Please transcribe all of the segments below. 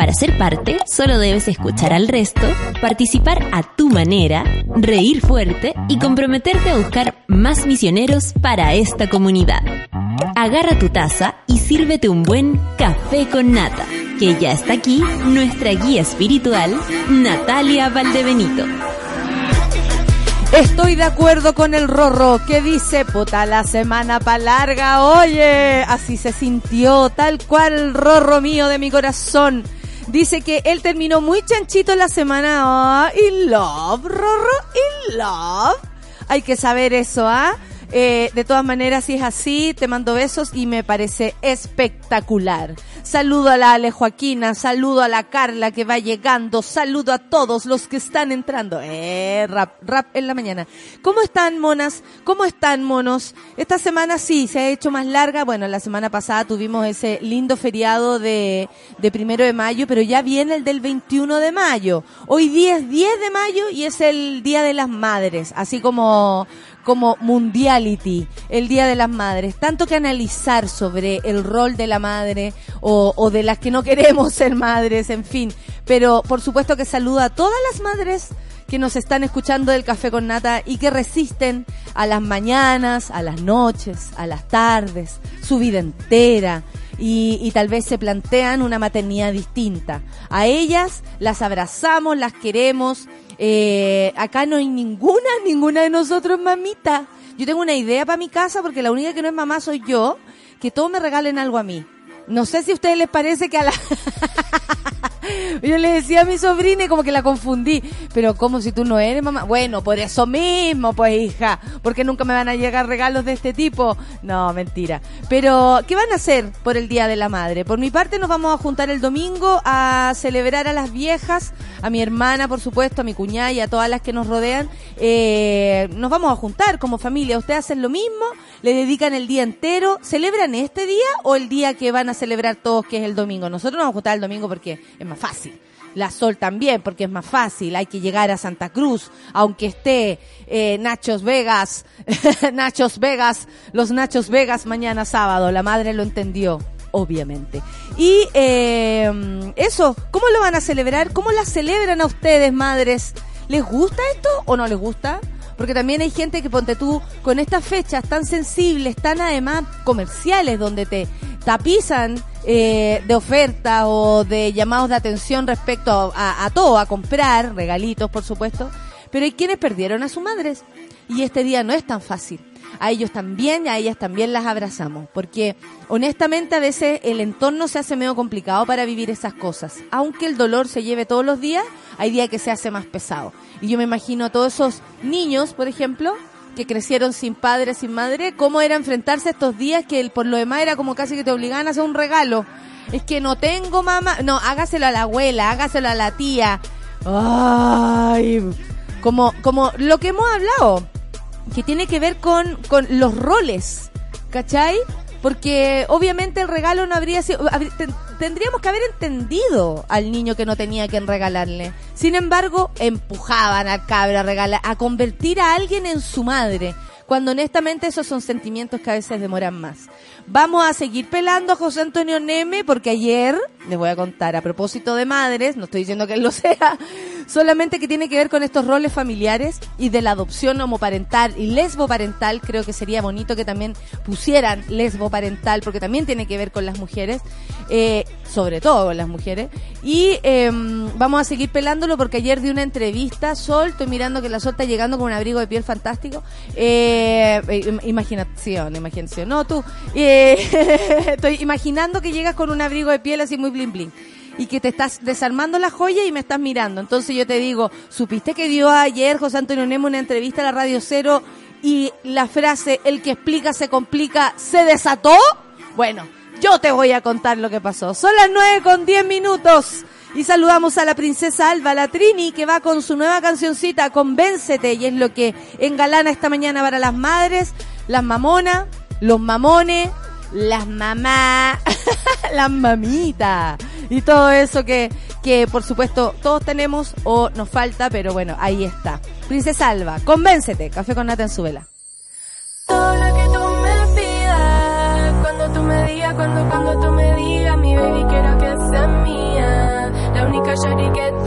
Para ser parte, solo debes escuchar al resto, participar a tu manera, reír fuerte y comprometerte a buscar más misioneros para esta comunidad. Agarra tu taza y sírvete un buen café con nata, que ya está aquí nuestra guía espiritual, Natalia Valdebenito. Estoy de acuerdo con el Rorro que dice, puta, la semana pa' larga, oye, así se sintió, tal cual Rorro mío de mi corazón. Dice que él terminó muy chanchito la semana, y love, Rorro, y love. Hay que saber eso, ¿ah? Eh, de todas maneras, si es así, te mando besos y me parece espectacular. Saludo a la Ale Joaquina, saludo a la Carla que va llegando, saludo a todos los que están entrando. Eh, rap, rap en la mañana. ¿Cómo están, monas? ¿Cómo están, monos? Esta semana sí, se ha hecho más larga. Bueno, la semana pasada tuvimos ese lindo feriado de, de primero de mayo, pero ya viene el del 21 de mayo. Hoy día es 10 de mayo y es el Día de las Madres, así como como Mundiality, el Día de las Madres. Tanto que analizar sobre el rol de la madre o de las que no queremos ser madres, en fin. Pero por supuesto que saluda a todas las madres que nos están escuchando del café con nata y que resisten a las mañanas, a las noches, a las tardes, su vida entera. Y, tal vez se plantean una maternidad distinta. A ellas las abrazamos, las queremos. Eh, acá no hay ninguna, ninguna de nosotros mamita. Yo tengo una idea para mi casa porque la única que no es mamá soy yo, que todos me regalen algo a mí. No sé si a ustedes les parece que a la... Yo le decía a mi sobrina y como que la confundí. Pero como si tú no eres mamá. Bueno, por eso mismo, pues hija. Porque nunca me van a llegar regalos de este tipo. No, mentira. Pero, ¿qué van a hacer por el Día de la Madre? Por mi parte nos vamos a juntar el domingo a celebrar a las viejas, a mi hermana, por supuesto, a mi cuñada y a todas las que nos rodean. Eh, nos vamos a juntar como familia. Ustedes hacen lo mismo, le dedican el día entero. ¿Celebran este día o el día que van a celebrar todos, que es el domingo? Nosotros nos vamos a juntar el domingo porque más fácil. La Sol también, porque es más fácil. Hay que llegar a Santa Cruz, aunque esté eh, Nachos Vegas, Nachos Vegas, los Nachos Vegas mañana sábado. La madre lo entendió, obviamente. Y eh, eso, ¿cómo lo van a celebrar? ¿Cómo la celebran a ustedes, madres? ¿Les gusta esto o no les gusta? Porque también hay gente que ponte tú con estas fechas tan sensibles, tan además comerciales, donde te tapizan eh, de oferta o de llamados de atención respecto a, a, todo, a comprar, regalitos por supuesto, pero hay quienes perdieron a sus madres y este día no es tan fácil. A ellos también, a ellas también las abrazamos, porque honestamente a veces el entorno se hace medio complicado para vivir esas cosas. Aunque el dolor se lleve todos los días, hay días que se hace más pesado. Y yo me imagino a todos esos niños, por ejemplo, que crecieron sin padre, sin madre, cómo era enfrentarse a estos días que por lo demás era como casi que te obligaban a hacer un regalo. Es que no tengo mamá, no, hágaselo a la abuela, hágaselo a la tía. Ay, como, como lo que hemos hablado, que tiene que ver con, con los roles, ¿cachai? Porque obviamente el regalo no habría sido, tendríamos que haber entendido al niño que no tenía quien regalarle. Sin embargo, empujaban al cabra a regalar, a convertir a alguien en su madre. Cuando honestamente esos son sentimientos que a veces demoran más. Vamos a seguir pelando a José Antonio Neme porque ayer, les voy a contar a propósito de madres, no estoy diciendo que él lo sea, solamente que tiene que ver con estos roles familiares y de la adopción homoparental y lesboparental, creo que sería bonito que también pusieran lesboparental porque también tiene que ver con las mujeres, eh, sobre todo con las mujeres. Y eh, vamos a seguir pelándolo porque ayer di una entrevista, Sol, estoy mirando que la Sol está llegando con un abrigo de piel fantástico. Eh, imaginación, imaginación. No, tú. Eh, estoy imaginando que llegas con un abrigo de piel así muy bling bling y que te estás desarmando la joya y me estás mirando. Entonces yo te digo, ¿supiste que dio ayer José Antonio Nemo una entrevista a la Radio Cero y la frase, el que explica se complica, se desató? Bueno, yo te voy a contar lo que pasó. Son las nueve con diez minutos. Y saludamos a la princesa Alba, la Trini, que va con su nueva cancioncita, Convéncete, y es lo que engalana esta mañana para las madres. las mamonas, los mamones, las mamás, las mamitas y todo eso que, que por supuesto todos tenemos o nos falta, pero bueno, ahí está. Princesa Alba, convéncete, café con nata en su vela. Todo lo que tú me pidas, cuando tú me digas, cuando, cuando tú me digas, mi baby quiero que sea mía, la única que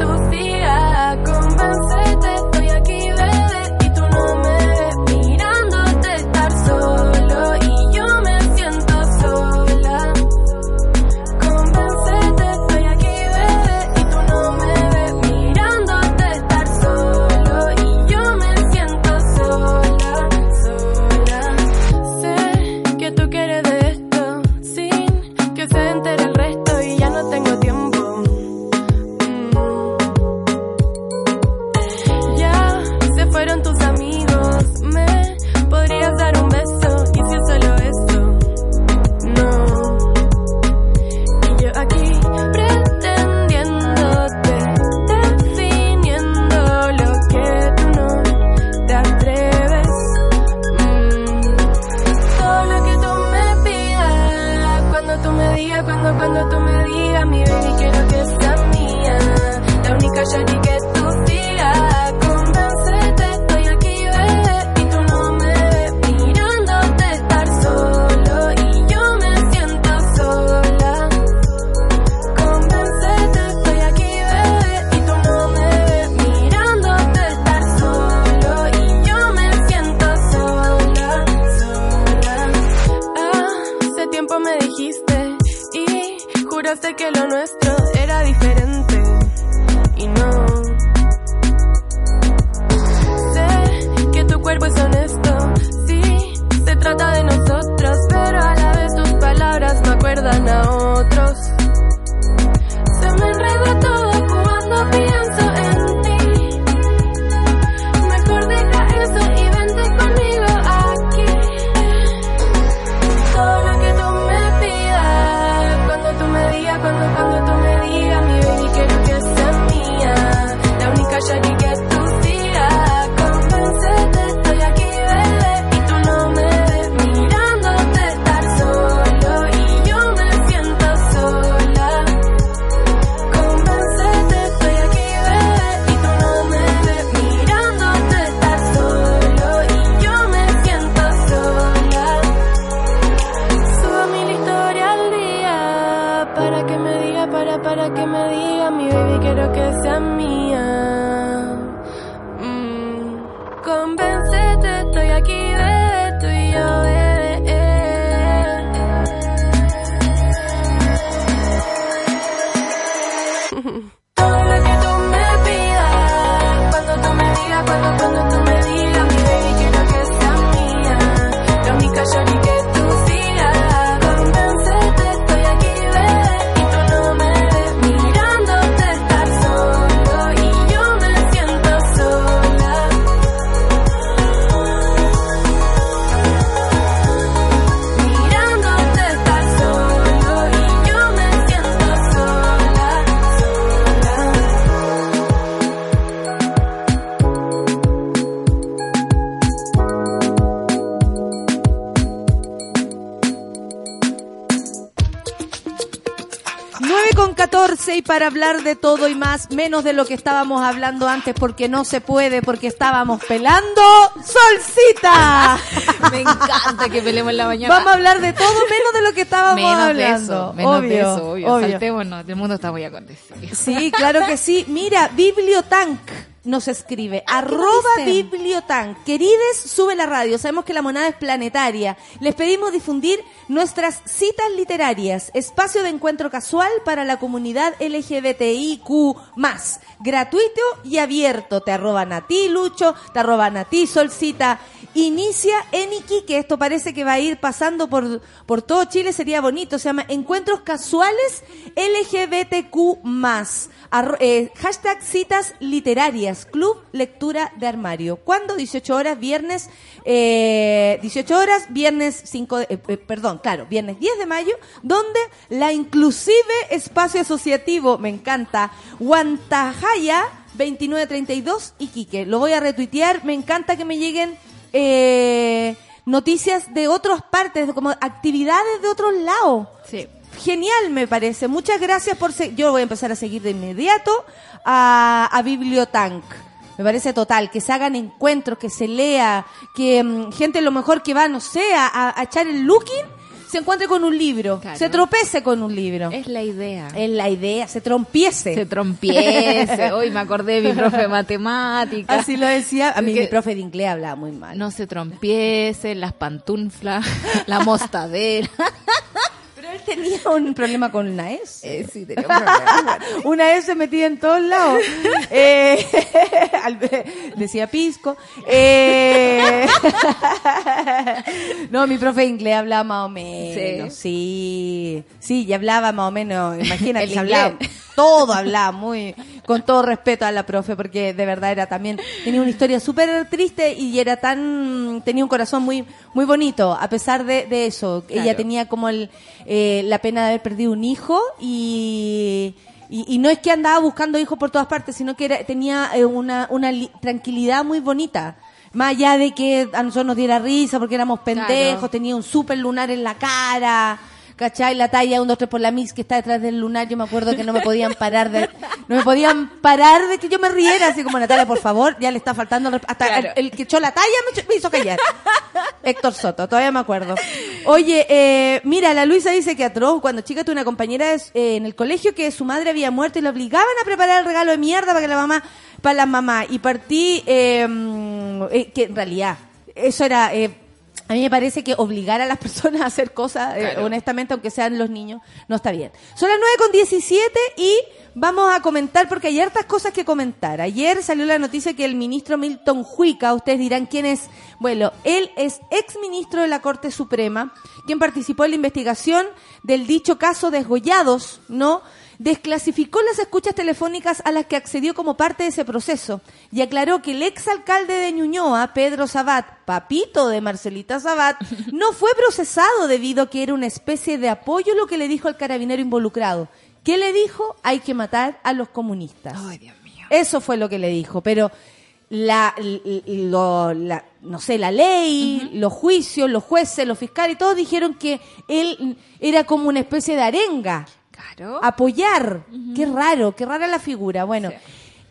hablar de todo y más, menos de lo que estábamos hablando antes porque no se puede, porque estábamos pelando Solcita. Me encanta que peleemos en la mañana. Vamos a hablar de todo menos de lo que estábamos menos de hablando. eso, menos obvio, de eso, obvio. obvio. Saltémonos, el mundo está muy acontecido. Sí, claro que sí. Mira, Bibliotank nos escribe. arroba dice? Bibliotank. Querides, sube la radio. Sabemos que la monada es planetaria. Les pedimos difundir nuestras citas literarias. Espacio de encuentro casual para la comunidad LGBTIQ+. Gratuito y abierto. Te arroban a ti, Lucho. Te arroban a ti, Solcita. Inicia en Iquique. Esto parece que va a ir pasando por, por todo Chile. Sería bonito. Se llama Encuentros Casuales LGBTQ+. Eh, hashtag citas literarias. Club Lectura de Armario. ¿Cuándo? 18 horas, viernes. eh, 18 horas, viernes 5 de- eh, eh, perdón, claro, viernes 10 de mayo, donde la inclusive espacio asociativo, me encanta, Guantajaya 2932 Iquique. Lo voy a retuitear, me encanta que me lleguen eh, noticias de otras partes, como actividades de otros lados. Sí. Genial, me parece. Muchas gracias por... se- Yo voy a empezar a seguir de inmediato a, a Bibliotank. Me parece total, que se hagan encuentros, que se lea, que mm, gente lo mejor que va, no sé, a, a echar el looking, se encuentre con un libro, Claro. se tropece con un libro. Es la idea. Es la idea, se trompiece. Se trompiece. Hoy me acordé de mi profe de matemáticas. Así lo decía. A mí Que- mi profe de inglés hablaba muy mal. No se trompiece, las pantuflas, la mostadera. Él tenía un problema con la S. Eh, sí, tenía un problema. Una S metida en todos lados. Eh, decía Pisco. Eh, no, mi profe de inglés hablaba más o menos. Sí, sí, y hablaba más o menos. Imagínate, El hablaba, todo hablaba muy, con todo respeto a la profe, porque de verdad era también, tenía una historia súper triste y era tan, tenía un corazón muy, muy bonito, a pesar de, de eso. Ella tenía como el, eh, la pena de haber perdido un hijo y, y, y no es que andaba buscando hijos por todas partes, sino que era- tenía eh, una, una li- tranquilidad muy bonita. Más allá de que a nosotros nos diera risa porque éramos pendejos, Claro. tenía un super lunar en la cara, ¿cachai? La talla 1, 2, 3 por la mix que está detrás del lunar, yo me acuerdo que no me podían parar de, no me podían parar de que yo me riera, así como Natalia, por favor, ya le está faltando, el hasta Claro. el, el que echó la talla me, hizo callar. Héctor Soto, todavía me acuerdo. Oye, eh, mira, la Luisa dice que atroz, cuando chica tuve una compañera eh, en el colegio que su madre había muerto y la obligaban a preparar el regalo de mierda para que la mamá, para la mamá. Y partí, mm, eh, que en realidad, eso era, eh, a mí me parece que obligar a las personas a hacer cosas, eh, honestamente, aunque sean los niños, no está bien. Son las 9 con 17 y vamos a comentar, porque hay hartas cosas que comentar. Ayer salió la noticia que el ministro Milton Huica, ustedes dirán quién es, bueno, él es ex ministro de la Corte Suprema, quien participó en la investigación del dicho caso desgollados, ¿no? Desclasificó las escuchas telefónicas a las que accedió como parte de ese proceso y aclaró que el exalcalde de Ñuñoa, Pedro Sabat, papito de Marcelita Sabat, no fue procesado debido a que era una especie de apoyo lo que le dijo al carabinero involucrado. ¿Qué le dijo? Hay que matar a los comunistas. Ay, Dios mío. Eso fue lo que le dijo, pero la, l- lo- la- no sé, la ley, los juicios, los jueces, los fiscales, todos dijeron que él era como una especie de arenga Claro. apoyar. Qué raro, qué rara la figura. Bueno, Sí.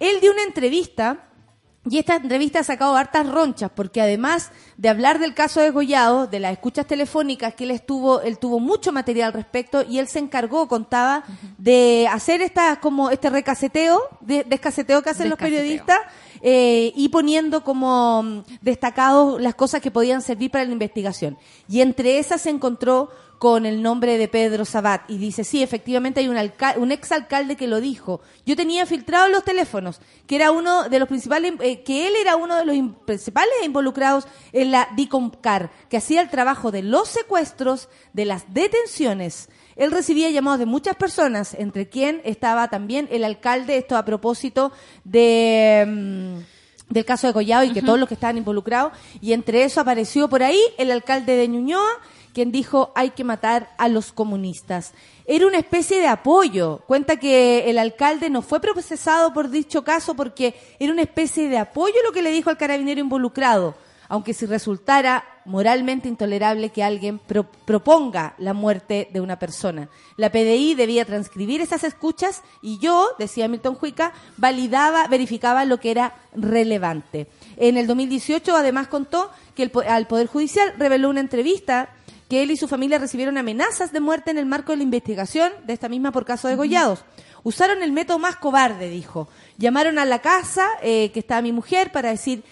él dio una entrevista y esta entrevista ha sacado hartas ronchas porque además de hablar del caso de Gollado, de las escuchas telefónicas que él estuvo, él tuvo mucho material al respecto y él se encargó, contaba, de hacer esta como este recaseteo, de, descaseteo que hacen los periodistas eh, y poniendo como mm, destacados las cosas que podían servir para la investigación. Y entre esas se encontró con el nombre de Pedro Sabat y dice, sí, efectivamente hay un, un exalcalde que lo dijo. Yo tenía filtrado los teléfonos, que era uno de los principales, eh, que él era uno de los in- principales involucrados en la DICOMCAR, que hacía el trabajo de los secuestros, de las detenciones. Él recibía llamados de muchas personas, entre quien estaba también el alcalde, esto a propósito de... mm, del caso de Collado y que todos los que estaban involucrados, y entre eso apareció por ahí el alcalde de Ñuñoa, quien dijo hay que matar a los comunistas. Era una especie de apoyo. Cuenta que el alcalde no fue procesado por dicho caso porque era una especie de apoyo lo que le dijo al carabinero involucrado, aunque si resultara moralmente intolerable que alguien pro- proponga la muerte de una persona. La PDI debía transcribir esas escuchas y yo, decía Milton Huica, validaba, verificaba lo que era relevante. En el 2018 además contó que el al Poder Judicial reveló una entrevista que él y su familia recibieron amenazas de muerte en el marco de la investigación de esta misma por caso de Gollados. Usaron el método más cobarde, dijo. Llamaron a la casa eh, que estaba mi mujer para decir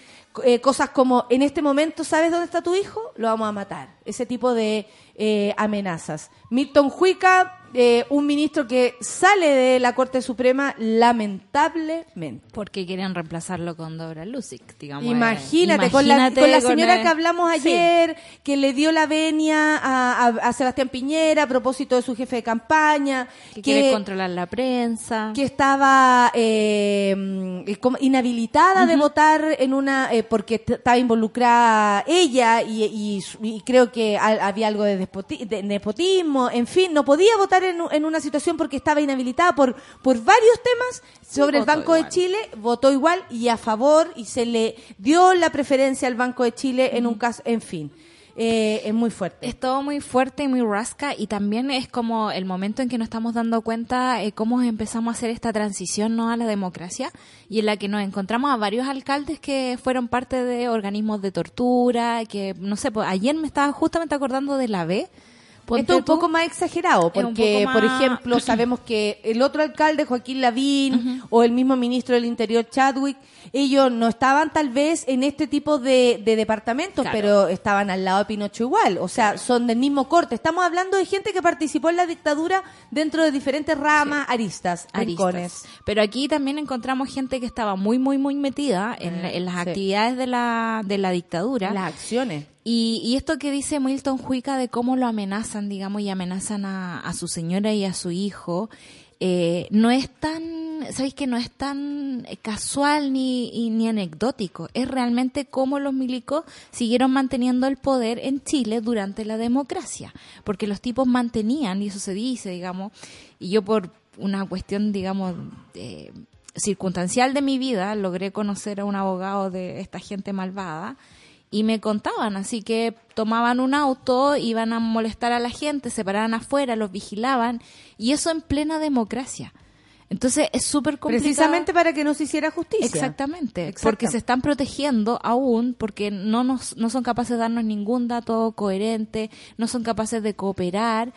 eh, cosas como, en este momento, ¿sabes dónde está tu hijo? Lo vamos a matar. Ese tipo de eh, amenazas. Milton Huica, eh, un ministro que sale de la Corte Suprema, lamentablemente. Porque quieren reemplazarlo con Dora Lusic, digamos. Imagínate, eh, con la, imagínate con la con señora el- que hablamos Sí. ayer, que le dio la venia a, a- a Sebastián Piñera a propósito de su jefe de campaña, Que, que, quiere controlar la prensa. que estaba eh, mm, como inhabilitada de votar en una porque estaba involucrada ella y, y su- y creo que ha- había algo de, despoti- de nepotismo, en fin, no podía votar en, u- en una situación porque estaba inhabilitada por por varios temas sobre el Banco de. Chile, votó igual y a favor y se le dio la preferencia al Banco de Chile en un caso, en fin. eh, es muy fuerte. Es todo muy fuerte y muy rasca y también es como el momento en que nos estamos dando cuenta eh, cómo empezamos a hacer esta transición no a la democracia y en la que nos encontramos a varios alcaldes que fueron parte de organismos de tortura, que no sé, pues, ayer me estaba justamente acordando de la B. Ponte Esto es un tú, poco más exagerado, porque, por ejemplo, sabemos que el otro alcalde, Joaquín Lavín, o el mismo ministro del Interior, Chadwick, ellos no estaban tal vez en este tipo de, de departamentos, Claro. pero estaban al lado de Pinocho igual. O sea, son del mismo corte. Estamos hablando de gente que participó en la dictadura dentro de diferentes ramas, aristas, aristas. rincones. Pero aquí también encontramos gente que estaba muy, muy, muy metida en, en las sí. actividades de la, de la dictadura. Las acciones. Y, y esto que dice Milton Juica de cómo lo amenazan, digamos, y amenazan a, su señora y a su hijo, eh, no es tan, ¿sabéis que no es tan casual ni, ni anecdótico? Es realmente cómo los milicos siguieron manteniendo el poder en Chile durante la democracia. Porque los tipos mantenían, y eso se dice, digamos, y yo por una cuestión, digamos, eh, circunstancial de mi vida, logré conocer a un abogado de esta gente malvada y me contaban, así que tomaban un auto, iban a molestar a la gente, se paraban afuera, los vigilaban y eso en plena democracia. Entonces es súper complicado. Precisamente para que no se hiciera justicia. Exactamente, porque se están protegiendo aún, porque no, nos, no son capaces de darnos ningún dato coherente, no son capaces de cooperar,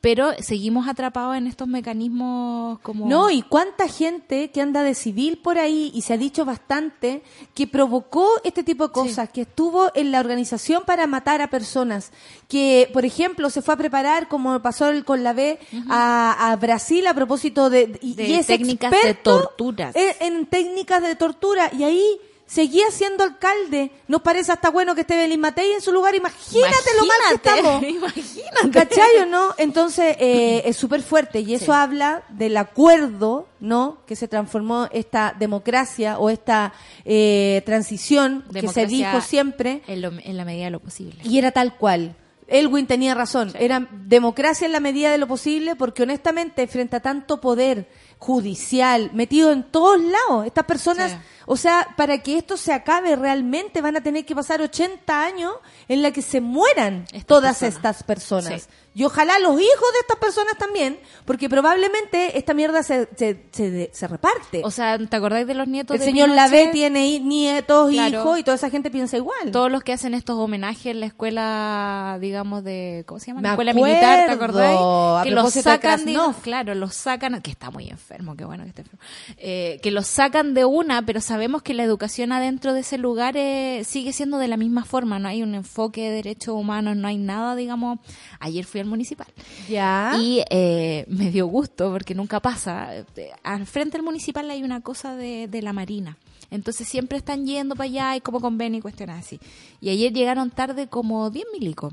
pero seguimos atrapados en estos mecanismos como... No, y cuánta gente que anda de civil por ahí, y se ha dicho bastante, que provocó este tipo de cosas, que estuvo en la organización para matar a personas, que, por ejemplo, se fue a preparar, como pasó el- con la B, a, a Brasil a propósito de, y, De y técnicas de torturas. En, en técnicas de tortura, y ahí seguía siendo alcalde. Nos parece hasta bueno que esté Belín Matei en su lugar. Imagínate, lo mal que estamos. Imagínate. ¿Cachai o no? Entonces, eh, es súper fuerte y eso Sí. habla del acuerdo, ¿no? Que se transformó esta democracia o esta eh, transición que se dijo siempre En, lo- en la medida de lo posible. y era tal cual. Elwin tenía razón, era democracia en la medida de lo posible porque honestamente frente a tanto poder judicial metido en todos lados, estas personas, Sí. O sea, para que esto se acabe realmente van a tener que pasar 80 años en la que se mueran todas estas personas. Sí. Y ojalá los hijos de estas personas también, porque probablemente esta mierda se, se, se, se reparte. O sea, ¿te acordáis de los nietos el de señor? Lavé tiene nietos, Claro. hijos y toda esa gente piensa igual. Todos los que hacen estos homenajes en la escuela, digamos, de. ¿Cómo se llama? Me La escuela militar, ¿te acordáis? a que los de sacan, digo- Krasnov. claro, los sacan, que está muy enfermo, qué bueno que esté enfermo. Eh, que los sacan de una, pero sabemos que la educación adentro de ese lugar eh, sigue siendo de la misma forma, no hay un enfoque de derechos humanos, no hay nada, digamos. Ayer fui al municipal. Ya. Y eh, me dio gusto porque nunca pasa. Eh, Al frente del municipal hay una cosa de, de la marina. Entonces siempre están yendo para allá y como convenio y cuestiones así. Y ayer llegaron tarde como 10 milicos.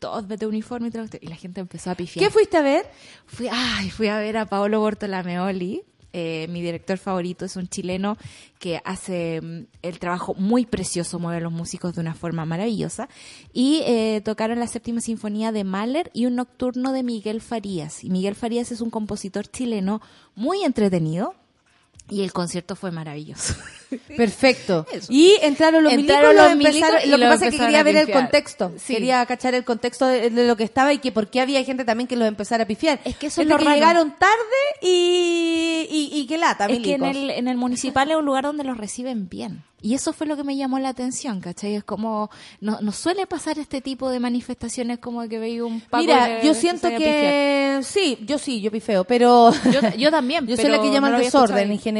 Todos de uniforme y, todo, y la gente empezó a pifiar. ¿Qué fuiste a ver? Fui, ay, fui a ver a Paolo Bortolameoli. Eh, mi director favorito es un chileno que hace mm, el trabajo muy precioso, mueve a los músicos de una forma maravillosa. Y eh, tocaron la séptima sinfonía de Mahler y un nocturno de Miguel Farías. Y Miguel Farías es un compositor chileno muy entretenido. Y el concierto fue maravilloso. Perfecto. Eso. Y entraron los Entraron milicos, los lo milicos empezaron- y lo que pasa es que quería ver el contexto. Sí. Quería cachar el contexto de, de lo que estaba y que por qué había gente también que los empezara a pifiar. Es que eso es Gente lo que raro. llegaron tarde y, y, y que lata, Es que en milicos. el, en el municipal es un lugar donde los reciben bien. Y eso fue lo que me llamó la atención, ¿cachai? Es como, no, no suele pasar este tipo de manifestaciones como que veía un paco Mira, yo siento que sí, yo sí, yo pifeo, pero Yo, yo también, Yo soy la que no llama escuchado desorden en general.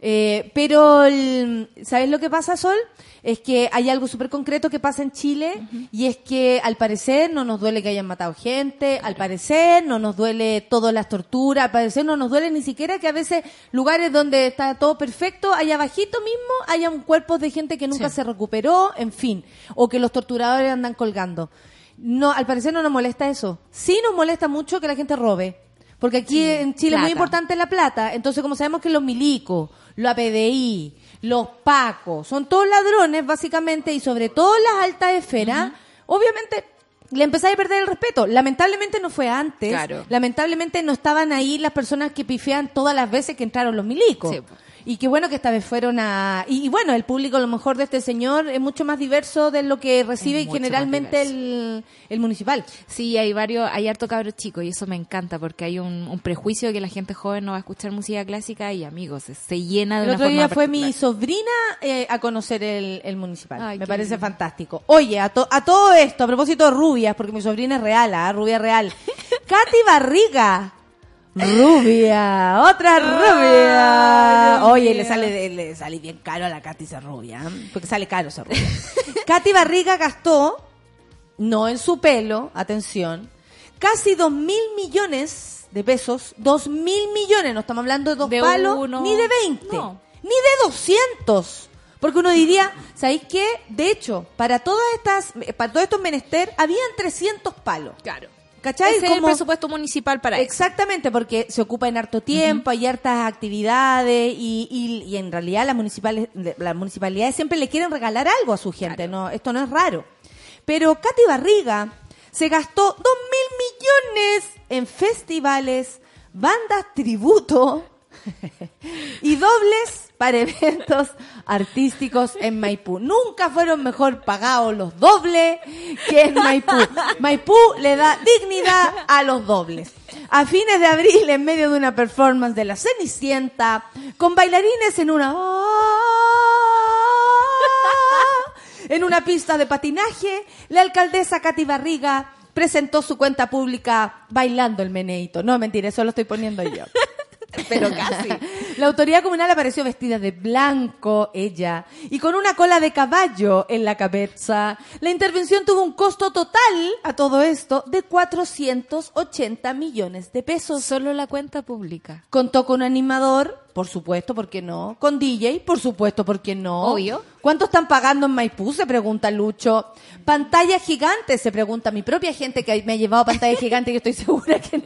Eh, pero, el- ¿sabes lo que pasa, Sol? Es que hay algo súper concreto que pasa en Chile y es que al parecer no nos duele que hayan matado gente, al parecer no nos duele todas las torturas, al parecer no nos duele ni siquiera que a veces lugares donde está todo perfecto, allá abajito mismo haya un cuerpo de gente que nunca Sí. se recuperó, en fin, o que los torturadores andan colgando. No, al parecer no nos molesta eso. Sí nos molesta mucho que la gente robe. Porque aquí en Chile es muy importante la plata. Entonces, como sabemos que los milicos, los APDI, los pacos, son todos ladrones, básicamente, y sobre todo las altas esferas, obviamente le empezáis a perder el respeto. Lamentablemente no fue antes. Claro. Lamentablemente no estaban ahí las personas que pifean todas las veces que entraron los milicos. Sí. Y qué bueno que esta vez fueron a... Y, y bueno, el público a lo mejor de este señor es mucho más diverso de lo que recibe generalmente el, el municipal. Sí, hay varios, hay harto cabros chicos y eso me encanta porque hay un, un prejuicio de que la gente joven no va a escuchar música clásica y amigos, se, se llena de El una otro forma día fue mi particular. sobrina eh, a conocer el, el municipal. Ay, Me parece lindo. fantástico. Oye, a, to- a todo esto, a propósito de rubias, porque mi sobrina es real, ¿ah? rubia real. Katy Barriga. Rubia, otra rubia. Oye, le sale, le sale bien caro a la Katy ser rubia, ¿eh? porque sale caro ser rubia. Katy Barriga gastó, no en su pelo, atención, casi dos mil millones de pesos, dos mil millones, no estamos hablando de dos De palos, uno. ni de veinte, No. ni de doscientos. Porque uno diría, ¿sabéis qué? De hecho, para todas estas, para todos estos menester, habían 300 palos. Claro. ¿Cachai? Ese es el presupuesto municipal para eso. Exactamente, porque se ocupa en harto tiempo, hay hartas actividades y, y, y en realidad las municipales, las municipalidades siempre le quieren regalar algo a su gente, no, esto no es raro. Pero Katy Barriga se gastó dos mil millones en festivales, bandas tributo y dobles para eventos artísticos en Maipú. Nunca fueron mejor pagados los dobles que en Maipú. Maipú le da dignidad a los dobles. A fines de abril, en medio de una performance de la Cenicienta, con bailarines en una... En una pista de patinaje, la alcaldesa Katy Barriga presentó su cuenta pública bailando el meneito. No, mentira, eso lo estoy poniendo yo. Pero casi. La autoridad comunal apareció vestida de blanco, ella, y con una cola de caballo en la cabeza. La intervención tuvo un costo total a todo esto de 480 millones de pesos. Solo la cuenta pública. Contó con un animador, por supuesto, ¿por qué no? Con DJ, por supuesto, ¿por qué no? Obvio. ¿Cuánto están pagando en Maipú? Se pregunta Lucho. Pantalla gigante, se pregunta mi propia gente que me ha llevado pantalla gigante, que estoy segura que no.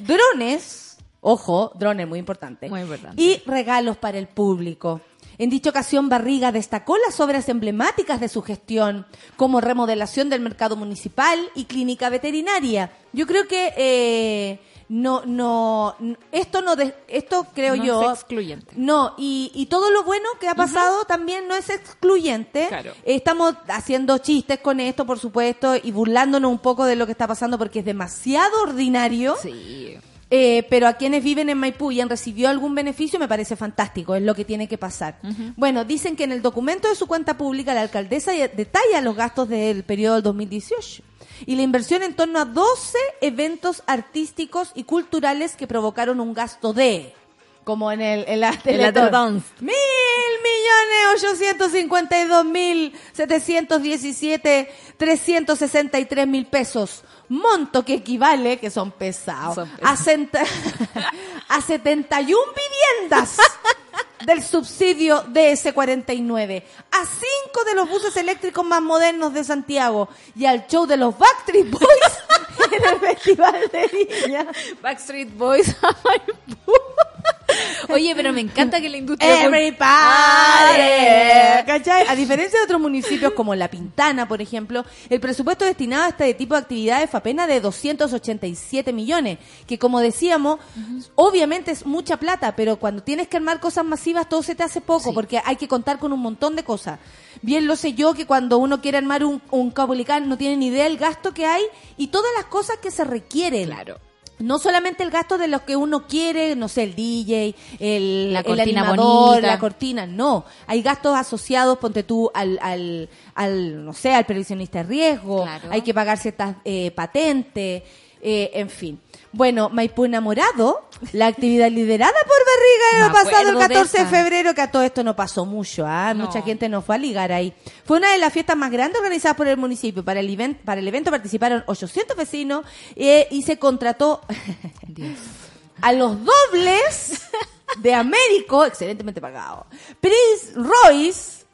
Drones, ojo, drones muy importante. Muy importante. Y regalos para el público. En dicha ocasión, Barriga destacó las obras emblemáticas de su gestión, como remodelación del mercado municipal y clínica veterinaria. Yo creo que eh, no, no, esto no, de- esto creo No yo. es excluyente. No, y, y todo lo bueno que ha pasado también no es excluyente. Claro. Estamos haciendo chistes con esto, por supuesto, y burlándonos un poco de lo que está pasando porque es demasiado ordinario. Sí. Eh, pero a quienes viven en Maipú y han recibido algún beneficio me parece fantástico, es lo que tiene que pasar. Bueno, dicen que en el documento de su cuenta pública la alcaldesa detalla los gastos del periodo del 2018 y la inversión en torno a 12 eventos artísticos y culturales que provocaron un gasto de, como en el en la Teletón, mil millones ochocientos cincuenta y dos mil setecientos diecisiete trescientos sesenta y tres mil pesos. Monto que equivale que son pesados Son a, senta- a 71 viviendas del subsidio DS49 a cinco de los buses eléctricos más modernos de Santiago y al show de los Backstreet Boys en el Festival de Viña Backstreet Boys a Maipú. Oye, pero me encanta que la industria... Everybody. ¿Cachai? A diferencia de otros municipios como La Pintana, por ejemplo, el presupuesto destinado a este tipo de actividades fue apenas de 287 millones, que como decíamos, obviamente es mucha plata, pero cuando tienes que armar cosas masivas todo se te hace poco, Sí. porque hay que contar con un montón de cosas. Bien lo sé yo que cuando uno quiere armar un, un no tiene ni idea del gasto que hay y todas las cosas que se requieren. Claro. No solamente el gasto de lo que uno quiere, no sé, el DJ, el, La el cortina animador, bonita. la cortina, no. Hay gastos asociados, ponte tú, al, al, al no sé, al previsionista de riesgo, Claro. hay que pagar ciertas eh, patentes, eh, en fin. Bueno, Maipú enamorado, la actividad liderada por Barriga el pasado el acuerdo de 14 de, febrero, que a todo esto no pasó mucho, ¿ah? No. Mucha gente no fue a ligar ahí. Fue una de las fiestas más grandes organizadas por el municipio. Para el, event- para el evento participaron 800 vecinos eh, y se contrató a los dobles de Américo, excelentemente pagado. Prince Royce,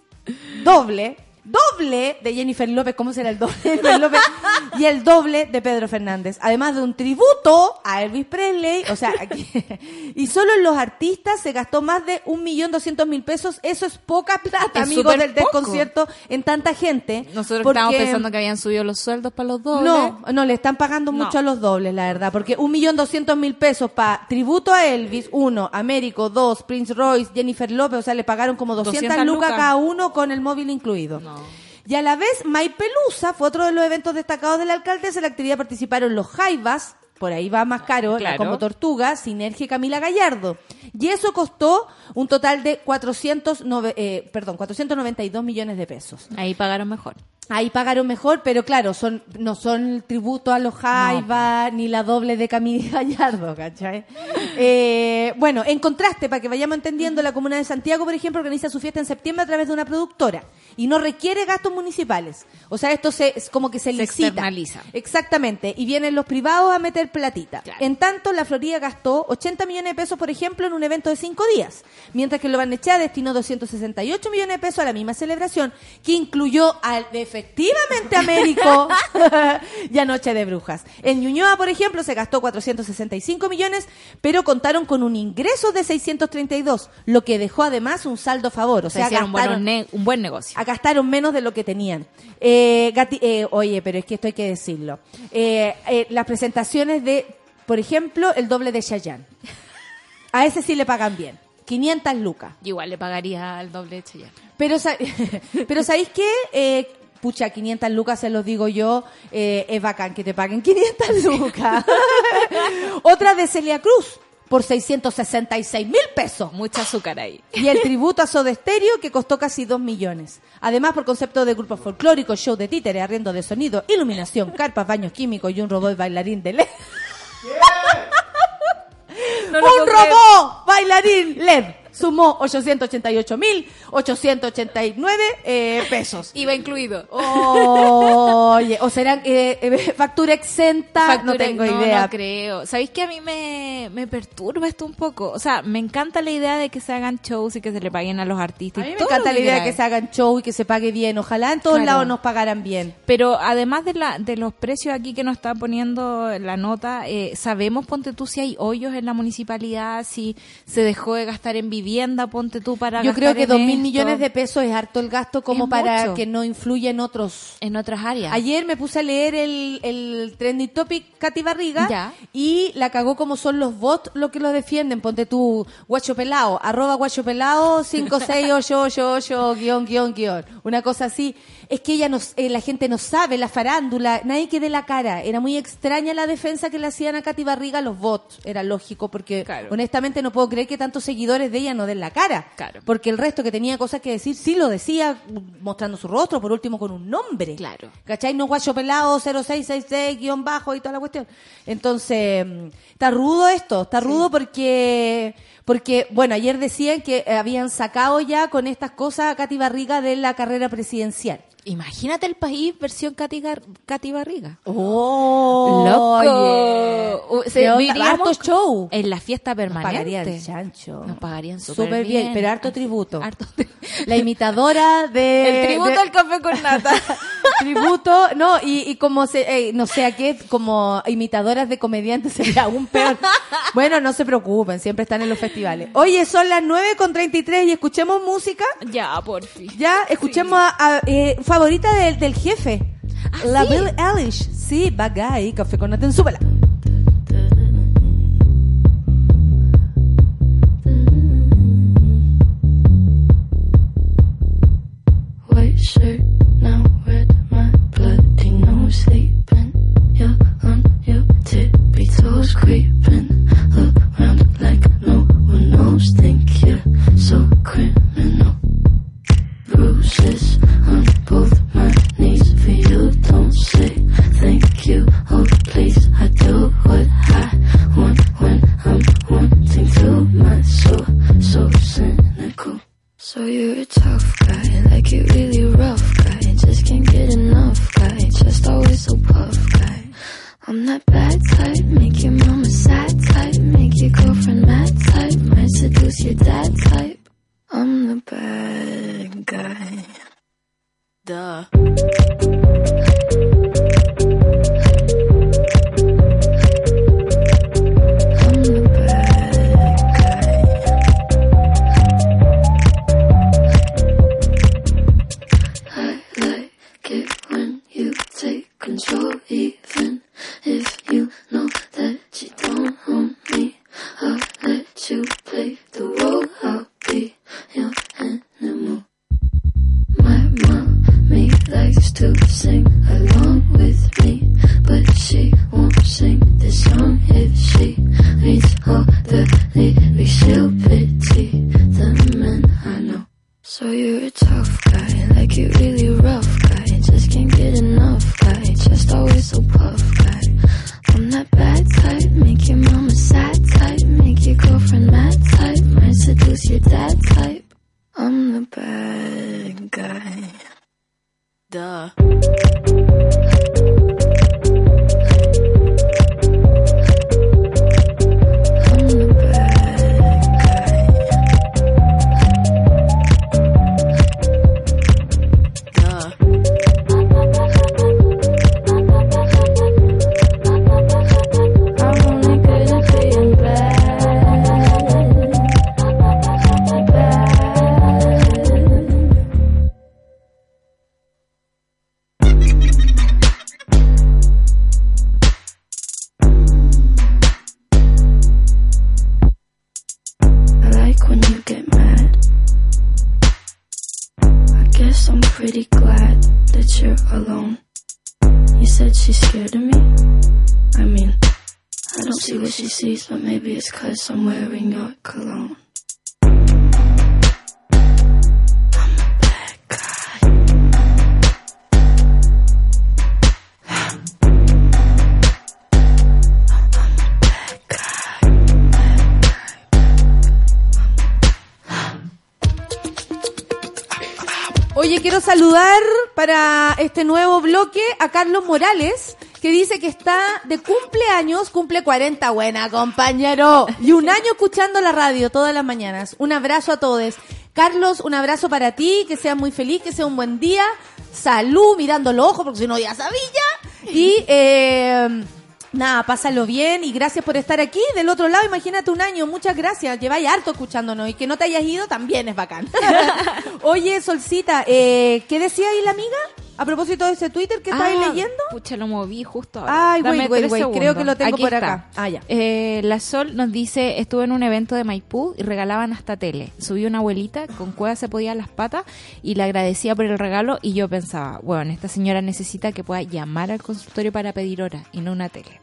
doble, doble de Jennifer López, ¿cómo será el doble de Jennifer López? Y el doble de Pedro Fernández. Además de un tributo a Elvis Presley, o sea, aquí, y solo en los artistas se gastó más de un millón doscientos mil pesos. Eso es poca plata, Es amigos, del desconcierto en tanta gente. Nosotros porque- estábamos pensando que habían subido los sueldos para los dobles. no, no, le están pagando No. mucho a los dobles, la verdad, porque un millón doscientos mil pesos para tributo a Elvis, uno, Américo, dos, Prince Royce, Jennifer López, o sea, le pagaron como 200, 200 lucas lucas. cada uno con el móvil incluido. No. Y a la vez, May Pelusa fue otro de los eventos destacados del alcaldesa. En la actividad participaron los Jaivas, por ahí va más caro, la como Tortuga, Sinergia y Camila Gallardo. Y eso costó un total de 400, nove- eh, perdón, 492 millones de pesos. Ahí pagaron mejor. Ahí pagaron mejor, pero claro, son no son el tributo a los Jaiba, ni la doble de Camila Gallardo, ¿cachai? Eh, bueno, en contraste, para que vayamos entendiendo, la Comuna de Santiago, por ejemplo, organiza su fiesta en septiembre a través de una productora y no requiere gastos municipales. O sea, esto se, es como que se, Se licita. externaliza. Exactamente. Y vienen los privados a meter platita. Claro. En tanto, la Florida gastó 80 millones de pesos, por ejemplo, en un evento de cinco días. Mientras que Lo Barnechea destinó 268 millones de pesos a la misma celebración, que incluyó al, efectivamente, Américo y a Noche de Brujas. En Ñuñoa, por ejemplo, se gastó 465 millones, pero contaron con un ingreso de 632, lo que dejó además un saldo a favor. O sea, sea, hicieron un buen, gastaron- un buen negocio. a gastaron menos de lo que tenían. Eh, Gati- eh, oye, pero es que esto hay que decirlo. Eh, las presentaciones de, por ejemplo, el doble de Chayanne. A ese sí le pagan bien. 500 lucas. Igual le pagaría al doble de Chayanne. Pero, pero ¿sabéis qué? Eh, pucha, 500 lucas se los digo yo, eh, es bacán que te paguen 500 lucas. Otra de Celia Cruz, por 666 mil pesos. Mucha azúcar ahí. Y el tributo a Soda Stereo que costó casi 2 millones. Además, por concepto de grupo folclórico, show de títere, arriendo de sonido, iluminación, carpas, baños químicos y un robot bailarín de LED. No ¡Un robot bailarín LED! Sumó 888.889 eh, pesos. Iba incluido. Oye, o serán eh, eh, factura exenta, no Factura- tengo idea. No creo. ¿Sabéis que a mí me, me perturba esto un poco? O sea, me encanta la idea de que se hagan shows y que se le paguen a los artistas. mí me encanta la idea de que se hagan show y que se pague bien. Ojalá en todos Claro. lados nos pagaran bien. Pero además de, la, de los precios aquí que nos está poniendo la nota, eh, sabemos, ponte tú, si hay hoyos en la municipalidad, si se dejó de gastar en vivienda, ponte tú, para Yo creo que dos mil millones de pesos es harto el gasto como Es para mucho. que no influya en otros. En otras áreas. Ayer me puse a leer el, el trending topic Katy Barriga Ya. y la cagó como son los bots lo que lo defienden. Ponte tú, guacho pelao, arroba guacho pelao, 56888, guion, guion, guion. Una cosa así. Es que ella nos, eh, la gente no sabe, la farándula, nadie que dé la cara. Era muy extraña la defensa que le hacían a Katy Barriga los bots. Era lógico porque Claro. honestamente no puedo creer que tantos seguidores de ella no den la cara. Claro. Porque el resto que tenía cosas que decir sí lo decía mostrando su rostro, por último con un nombre. Claro. ¿Cachai? No guacho pelado 0666 guion bajo y toda la cuestión. Entonces, mm, está rudo esto, está rudo porque, porque, bueno, ayer decían que eh, habían sacado ya con estas cosas a Katy Barriga de la carrera presidencial. Imagínate el país versión Katy, Gar- Katy Barriga. ¡Oh! ¡Loco! Uh, se- ¿Qué onda? viviríamos Harto show. En la fiesta Nos permanente. chancho. Nos pagarían súper Súper bien, bien. pero harto tributo. Harto tri- La imitadora de... El tributo de- al café con nata. tributo, no, y, y como se, eh, no sé a qué, como imitadoras de comediantes sería aún peor. Bueno, no se preocupen, siempre están en los festivales. Oye, son las 9 con 33 y escuchemos música. ya, por fin. Ya, escuchemos a, a, eh, favorita del, del jefe. la Billie Eilish. Sí, Bad Guy, café con nata en súbela. Carlos Morales, que dice que está de cumpleaños, cumple 40, buena compañero, y un año escuchando la radio todas las mañanas. Un abrazo a todos. Carlos, un abrazo para ti, que seas muy feliz, que sea un buen día. Salud, mirando los ojos, porque si no ya sabía. Y eh, nada, pásalo bien y gracias por estar aquí. Del otro lado, imagínate un año, muchas gracias. Lleváis harto escuchándonos y que no te hayas ido también es bacán. Oye, Solcita, eh, ¿qué decía ahí la amiga? A propósito de ese Twitter que estáis Ah, leyendo. Pucha, lo moví justo ahora. Ay, Dame wait, wait, creo que lo tengo Aquí por está. acá. Ah, ya. Eh, la Sol nos dice, estuve en un evento de Maipú y regalaban hasta tele. Subí una abuelita, con cueva se podían las patas y le agradecía por el regalo y yo pensaba, bueno, esta señora necesita que pueda llamar al consultorio para pedir hora y no una tele.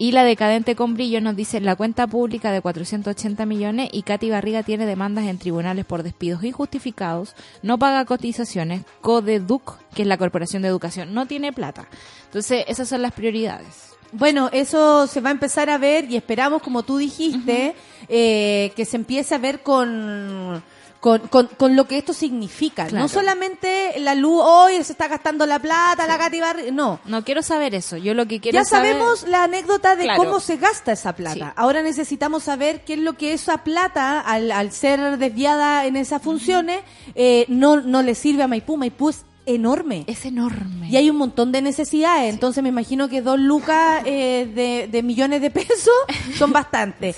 Y la decadente con brillo nos dice la cuenta pública de 480 millones y Katy Barriga tiene demandas en tribunales por despidos injustificados, no paga cotizaciones, Codeduc, que es la Corporación de Educación, no tiene plata. Entonces, esas son las prioridades. Bueno, eso se va a empezar a ver y esperamos, como tú dijiste, eh, que se empiece a ver con, con, con, con lo que esto significa. Claro. No solamente la luz, hoy se está gastando la plata, la Barri- no. No quiero saber eso, yo lo que quiero Ya saber- sabemos la anécdota de Claro. cómo se gasta esa plata. Sí. Ahora necesitamos saber qué es lo que esa plata, al, al ser desviada en esas funciones, eh, no, no le sirve a Maipú. Maipú es enorme. Es enorme. Y hay un montón de necesidades, entonces me imagino que dos lucas eh, de, de millones de pesos son bastantes.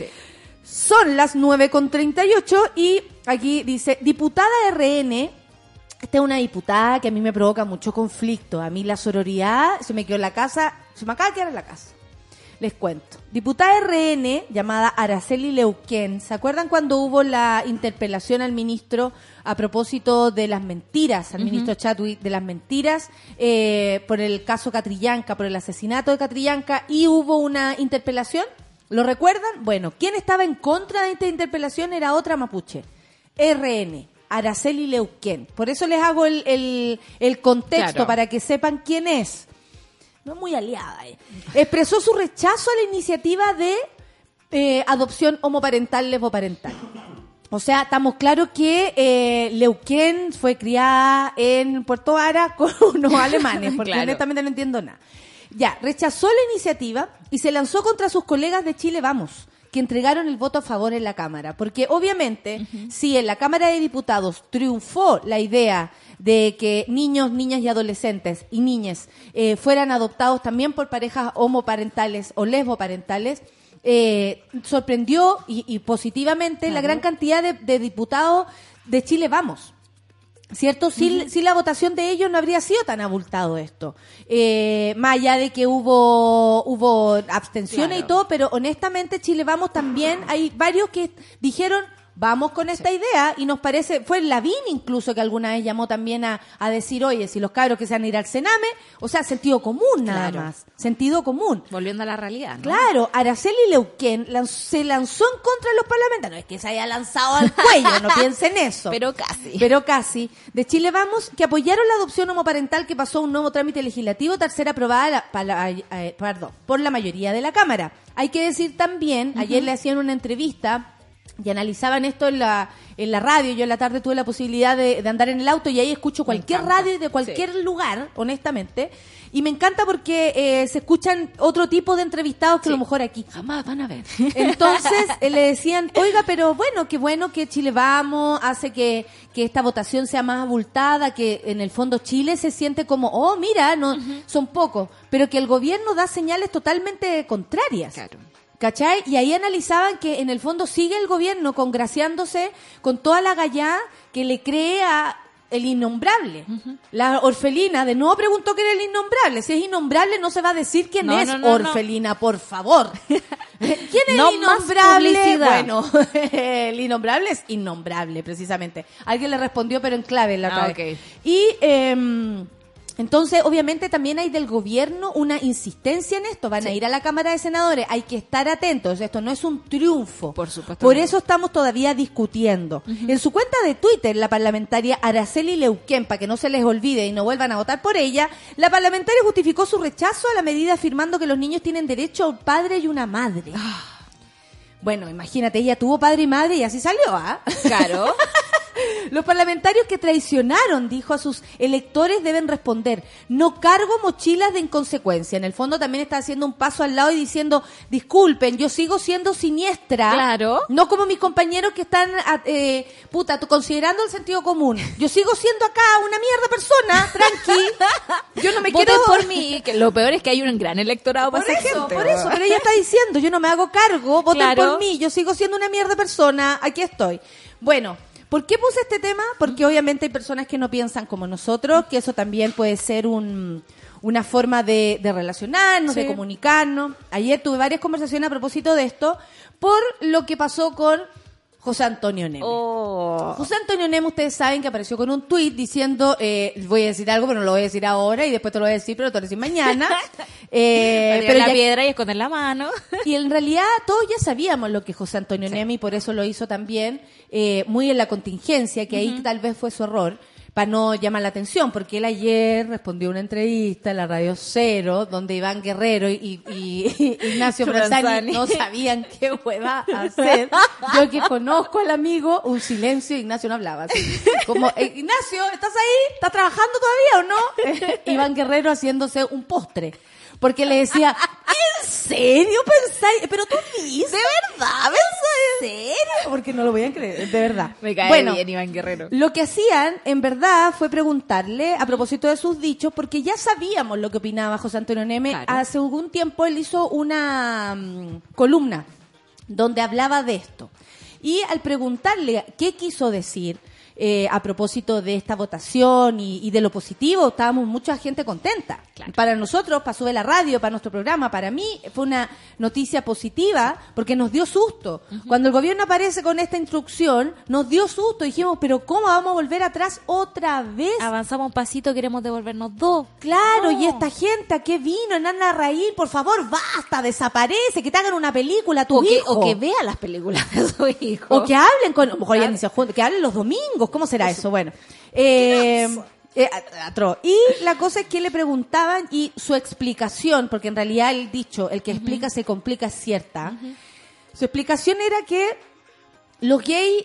Son las 9.38 y aquí dice, diputada RN, esta es una diputada que a mí me provoca mucho conflicto. A mí la sororidad se me quedó en la casa, se me acaba de quedar en la casa. Les cuento. Diputada RN llamada Araceli Leuquén. ¿Se acuerdan cuando hubo la interpelación al ministro a propósito de las mentiras, al ministro Chatwick, de las mentiras eh, por el caso Catrillanca, por el asesinato de Catrillanca y hubo una interpelación? ¿Lo recuerdan? Bueno, ¿quién estaba en contra de esta interpelación era otra mapuche. RN. Araceli Leuquén. Por eso les hago el, el, el contexto Claro. para que sepan quién es no es muy aliada, eh. expresó su rechazo a la iniciativa de eh, adopción homoparental lesboparental. O sea, estamos claros que eh, Leuquén fue criada en Puerto Vara con unos alemanes, porque Claro. honestamente no entiendo nada. Ya, rechazó la iniciativa y se lanzó contra sus colegas de Chile Vamos, que entregaron el voto a favor en la Cámara. Porque obviamente, si en la Cámara de Diputados triunfó la idea de que niños, niñas y adolescentes y niñas eh, fueran adoptados también por parejas homoparentales o lesboparentales, eh, sorprendió y, y positivamente la gran cantidad de, de diputados de Chile Vamos. ¿Cierto? Sin, sin la votación de ellos no habría sido tan abultado esto. Eh, más allá de que hubo, hubo abstenciones y todo, pero honestamente Chile Vamos también, hay varios que dijeron, vamos con esta idea y nos parece, fue Lavín incluso que alguna vez llamó también a, a decir, oye, si los cabros que se van a ir al Sename, o sea, sentido común nada Claro. más, sentido común. Volviendo a la realidad, ¿no? Claro, Araceli Leuquén se lanzó en contra de los parlamentarios. No es que se haya lanzado al cuello, no piensen eso. Pero casi. Pero casi. De Chile Vamos, que apoyaron la adopción homoparental que pasó a un nuevo trámite legislativo, tercera aprobada la- pa- la- eh, perdón, por la mayoría de la Cámara. Hay que decir también, ayer le hacían una entrevista y analizaban esto en la, en la radio. Yo en la tarde tuve la posibilidad de, de andar en el auto y ahí escucho cualquier radio de cualquier lugar, honestamente. Y me encanta porque eh, se escuchan otro tipo de entrevistados que a lo mejor aquí. Jamás van a ver. Entonces eh, le decían, oiga, pero bueno, qué bueno que Chile Vamos hace que, que esta votación sea más abultada, que en el fondo Chile se siente como, oh, mira, no son pocos, pero que el gobierno da señales totalmente contrarias. Claro. ¿Cachai? Y ahí analizaban que en el fondo sigue el gobierno congraciándose con toda la gallá que le crea el innombrable. La orfelina de nuevo preguntó quién era el innombrable. Si es innombrable no se va a decir quién No, es no, no, orfelina, por favor. ¿Quién es el innombrable? Bueno, el innombrable es innombrable, precisamente. Alguien le respondió, pero en clave la otra Ah, vez. ok. Y em, entonces, obviamente, también hay del gobierno una insistencia en esto. Van a ir a la Cámara de Senadores, hay que estar atentos. Esto no es un triunfo. Por supuesto Por eso estamos todavía discutiendo. En su cuenta de Twitter, la parlamentaria Araceli Leuquén, para que no se les olvide y no vuelvan a votar por ella, la parlamentaria justificó su rechazo a la medida afirmando que los niños tienen derecho a un padre y una madre. Bueno, imagínate, ella tuvo padre y madre y así salió, ¿ah? Claro. Los parlamentarios que traicionaron, dijo a sus electores, deben responder. No cargo mochilas de inconsecuencia. En el fondo también está haciendo un paso al lado y diciendo, disculpen, yo sigo siendo siniestra. Claro. No como mis compañeros que están, a- eh, puta, considerando el sentido común. Yo sigo siendo acá una mierda persona, tranqui. Yo no me Voten quiero... por mí, que lo peor es que hay un gran electorado Por para esa eso, gente, por eso, pero ella está diciendo, yo no me hago cargo, voten Claro. por mí, yo sigo siendo una mierda persona, aquí estoy. Bueno, ¿por qué puse este tema? Porque obviamente hay personas que no piensan como nosotros, que eso también puede ser un, una forma de, de relacionarnos, de Sí. comunicarnos. Ayer tuve varias conversaciones a propósito de esto, por lo que pasó con José Antonio Neme. Oh. José Antonio Neme, ustedes saben que apareció con un tuit diciendo, eh, voy a decir algo, pero no lo voy a decir ahora, y después te lo voy a decir, pero te lo voy a decir mañana. Eh, Pero la ya- piedra y esconder la mano. y en realidad todos ya sabíamos lo que José Antonio Neme, y por eso lo hizo también, eh, muy en la contingencia, que ahí tal vez fue su error, para no llamar la atención, porque él ayer respondió una entrevista en la Radio Cero, donde Iván Guerrero y, y- y Ignacio Brazani. no sabían qué hueva hacer. Yo que conozco al amigo, un silencio, Ignacio no hablaba. así. Como, eh, Ignacio, ¿estás ahí? ¿Estás trabajando todavía o no? Iván Guerrero haciéndose un postre. Porque le decía, ¿en serio pensáis? Pero tú dices, ¿de verdad pensáis? ¿En serio? Porque no lo voy a creer, de verdad. Me cae bueno, bien Iván Guerrero. lo que hacían, en verdad, fue preguntarle a propósito de sus dichos, porque ya sabíamos lo que opinaba José Antonio Neme. Claro. Hace algún tiempo él hizo una mm, columna donde hablaba de esto. Y al preguntarle qué quiso decir eh, a propósito de esta votación y, y de lo positivo, estábamos mucha gente contenta. Claro. Para nosotros, para Sube la Radio, para nuestro programa, para mí fue una noticia positiva porque nos dio susto. Cuando el gobierno aparece con esta instrucción, nos dio susto. Dijimos, pero ¿cómo vamos a volver atrás otra vez? Avanzamos un pasito, queremos devolvernos dos. Claro, No. y esta gente, ¿a qué vino? En Ana Raíl, por favor, basta, desaparece, que te hagan una película a tu O que, hijo. o que vea las películas de su hijo. O que hablen con, a lo mejor ya ni se juntan, que hablen los domingos, ¿cómo será eso? Bueno, eh, eh. Y la cosa es que le preguntaban y su explicación, porque en realidad el dicho, el que explica se complica, es cierta. Su explicación era que los gays,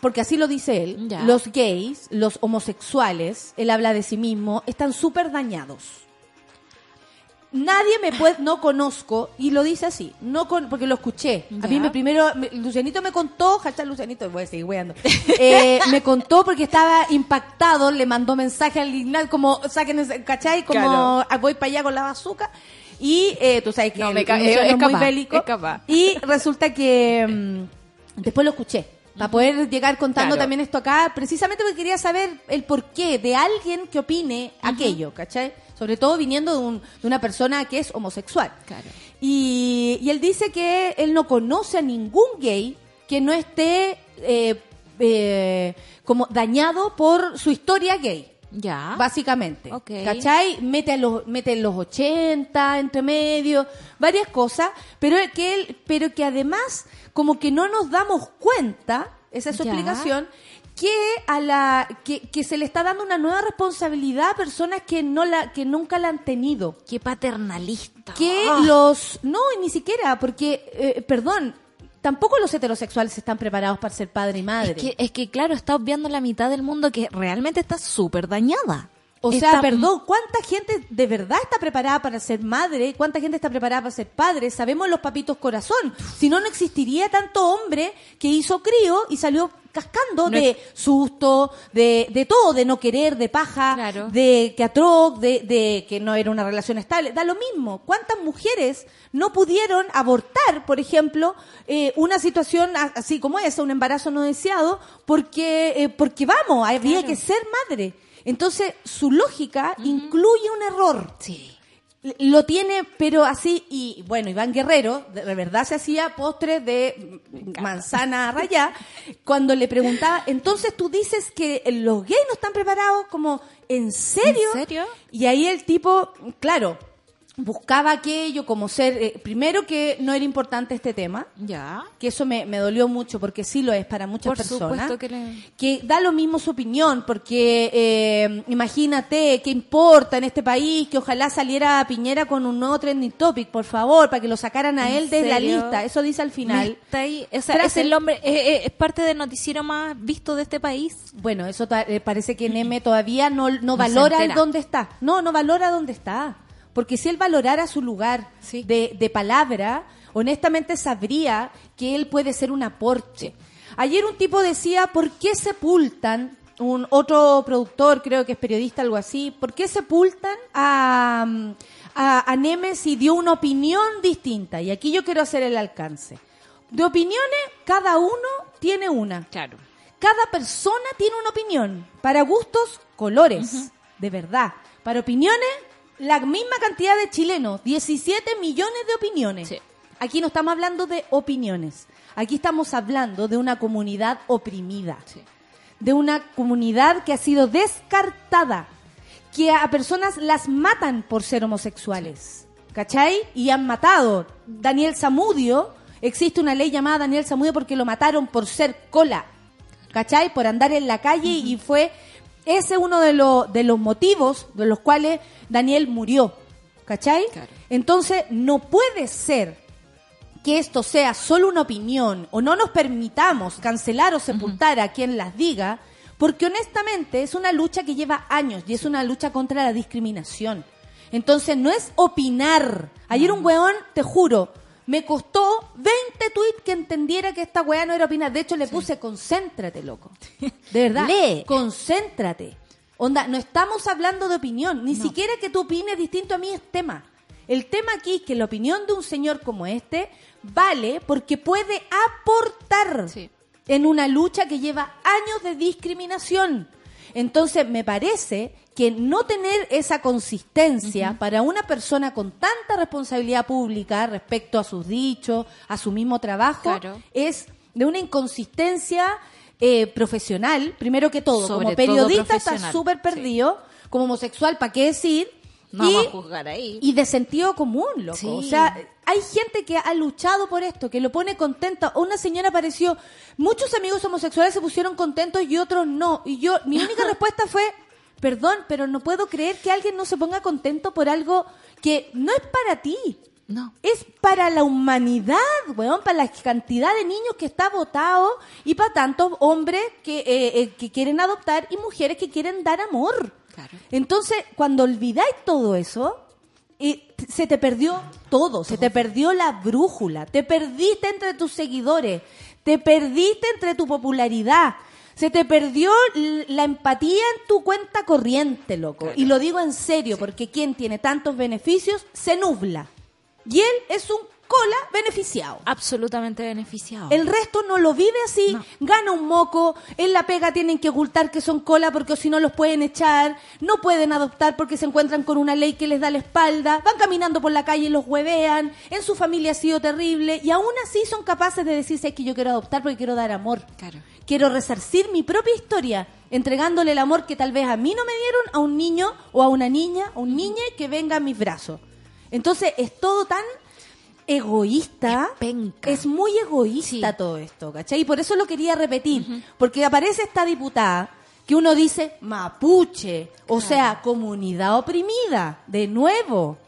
porque así lo dice él, Ya. los gays, los homosexuales, él habla de sí mismo, están súper dañados. Nadie me puede, no conozco, y lo dice así, no con, porque lo escuché. A mí me primero, me- Lucianito me contó, hashtag Lucianito, voy a seguir weando. Eh, me contó porque estaba impactado, le mandó mensaje al Ignal, como, saquen ese, ¿cachai? Como, Claro. "Ah, voy para allá con la bazooka. Y eh, tú sabes que No, el es es muy capaz, bélico. es capaz. Y resulta que mm, después lo escuché. Para poder llegar contando Claro. también esto acá, precisamente porque quería saber el porqué de alguien que opine aquello, ¿cachai? Sobre todo viniendo de, un- de una persona que es homosexual. Claro. Y, y él dice que él no conoce a ningún gay que no esté eh, eh, como dañado por su historia gay. Ya. Básicamente. Ok. ¿Cachai? Mete, a los, mete los 80 entre medio, varias cosas, pero que él, pero que además, como que no nos damos cuenta, esa es su Ya. explicación, que a la, que, que se le está dando una nueva responsabilidad a personas que no la, que nunca la han tenido. Qué paternalista. Que Ah. los, no, y ni siquiera, porque, eh, perdón, tampoco los heterosexuales están preparados para ser padre y madre. Es que, es que, claro, está obviando la mitad del mundo que realmente está súper dañada. O Está- sea, perdón, ¿cuánta gente de verdad está preparada para ser madre? ¿Cuánta gente está preparada para ser padre? Sabemos los papitos corazón. Si no, no existiría tanto hombre que hizo crío y salió cascando No de susto, de, de todo, de no querer, de paja, Claro. de que atroz, de, de que no era una relación estable. Da lo mismo. ¿Cuántas mujeres no pudieron abortar, por ejemplo, eh, una situación así como esa, un embarazo no deseado, porque, eh, porque vamos, había Claro. que ser madre? Entonces, su lógica incluye un error. Sí. Lo tiene, pero así, y bueno, Iván Guerrero, de de verdad se hacía postres de manzana rayá, cuando le preguntaba, entonces tú dices que los gays no están preparados, como, ¿en serio? ¿En serio? Y ahí el tipo, claro, buscaba aquello como ser, eh, primero que no era importante este tema, Ya. que eso me, me dolió mucho porque sí lo es para muchas Por personas. supuesto que le- Que da lo mismo su opinión, porque eh, imagínate qué importa en este país que ojalá saliera Piñera con un nuevo trending topic, por favor, para que lo sacaran a ¿En él de la lista. Eso dice al final. está ahí- o sea, es el hombre, es parte del noticiero más visto de este país. Bueno, eso eh, parece que Neme todavía no, no, No valora dónde está. No, no valora dónde está. Porque si él valorara su lugar Sí. de, de palabra, honestamente sabría que él puede ser un aporte. Ayer un tipo decía, ¿por qué sepultan, un otro productor, creo que es periodista, algo así, ¿por qué sepultan a, a, a Neme si dio una opinión distinta? Y aquí yo quiero hacer el alcance. De opiniones, cada uno tiene una. Claro. Cada persona tiene una opinión. Para gustos, colores. De verdad. Para opiniones, la misma cantidad de chilenos. 17 millones de opiniones. Sí. Aquí no estamos hablando de opiniones. Aquí estamos hablando de una comunidad oprimida. De una comunidad que ha sido descartada. Que a personas las matan por ser homosexuales. ¿Cachai? Y han matado. Daniel Zamudio, existe una ley llamada Daniel Zamudio porque lo mataron por ser cola. ¿Cachai? Por andar en la calle y fue ese uno de, los de los motivos de los cuales Daniel murió. ¿Cachai? Claro. Entonces, no puede ser que esto sea solo una opinión o no nos permitamos cancelar o sepultar a quien las diga, porque honestamente es una lucha que lleva años y es una lucha contra la discriminación. Entonces no es opinar. Ayer un weón, te juro, me costó 20 tweets que entendiera que esta weá no era opinar. De hecho, le puse concéntrate, loco. De verdad. Lee. Concéntrate. Onda, no estamos hablando de opinión. Ni siquiera que tú opines distinto a mí es tema. El tema aquí es que la opinión de un señor como este vale porque puede aportar Sí. en una lucha que lleva años de discriminación. Entonces, me parece que no tener esa consistencia para una persona con tanta responsabilidad pública respecto a sus dichos, a su mismo trabajo, Claro. es de una inconsistencia eh, profesional, primero que todo. Sobre como periodista está súper perdido, como homosexual, ¿para qué decir? No y, vamos a juzgar ahí. y de sentido común, loco. Sí. O sea, hay gente que ha luchado por esto, que lo pone contenta. Una señora apareció, muchos amigos homosexuales se pusieron contentos y otros no. Y yo, mi única respuesta fue, perdón, pero no puedo creer que alguien no se ponga contento por algo que no es para ti. No. Es para la humanidad, weón, para la cantidad de niños que está votado y para tantos hombres que, eh, eh, que quieren adoptar y mujeres que quieren dar amor. Claro. Entonces, cuando olvidáis todo eso, se te perdió todo, se te perdió la brújula, te perdiste entre tus seguidores, te perdiste entre tu popularidad, se te perdió la empatía en tu cuenta corriente, loco. Y lo digo en serio, porque quien tiene tantos beneficios se nubla. Y él es un cola, beneficiado. Absolutamente beneficiado. El resto no lo vive así, No. gana un moco, en la pega tienen que ocultar que son cola porque si no los pueden echar, no pueden adoptar porque se encuentran con una ley que les da la espalda, van caminando por la calle y los huevean, en su familia ha sido terrible y aún así son capaces de decirse "Es que yo quiero adoptar porque quiero dar amor. Claro. Quiero resarcir mi propia historia, entregándole el amor que tal vez a mí no me dieron a un niño o a una niña, a un niño que venga a mis brazos. Entonces es todo tan egoísta. Es penca. Es muy egoísta Sí. todo esto, ¿cachai? Y por eso lo quería repetir, porque aparece esta diputada que uno dice mapuche, o sea, comunidad oprimida, de nuevo,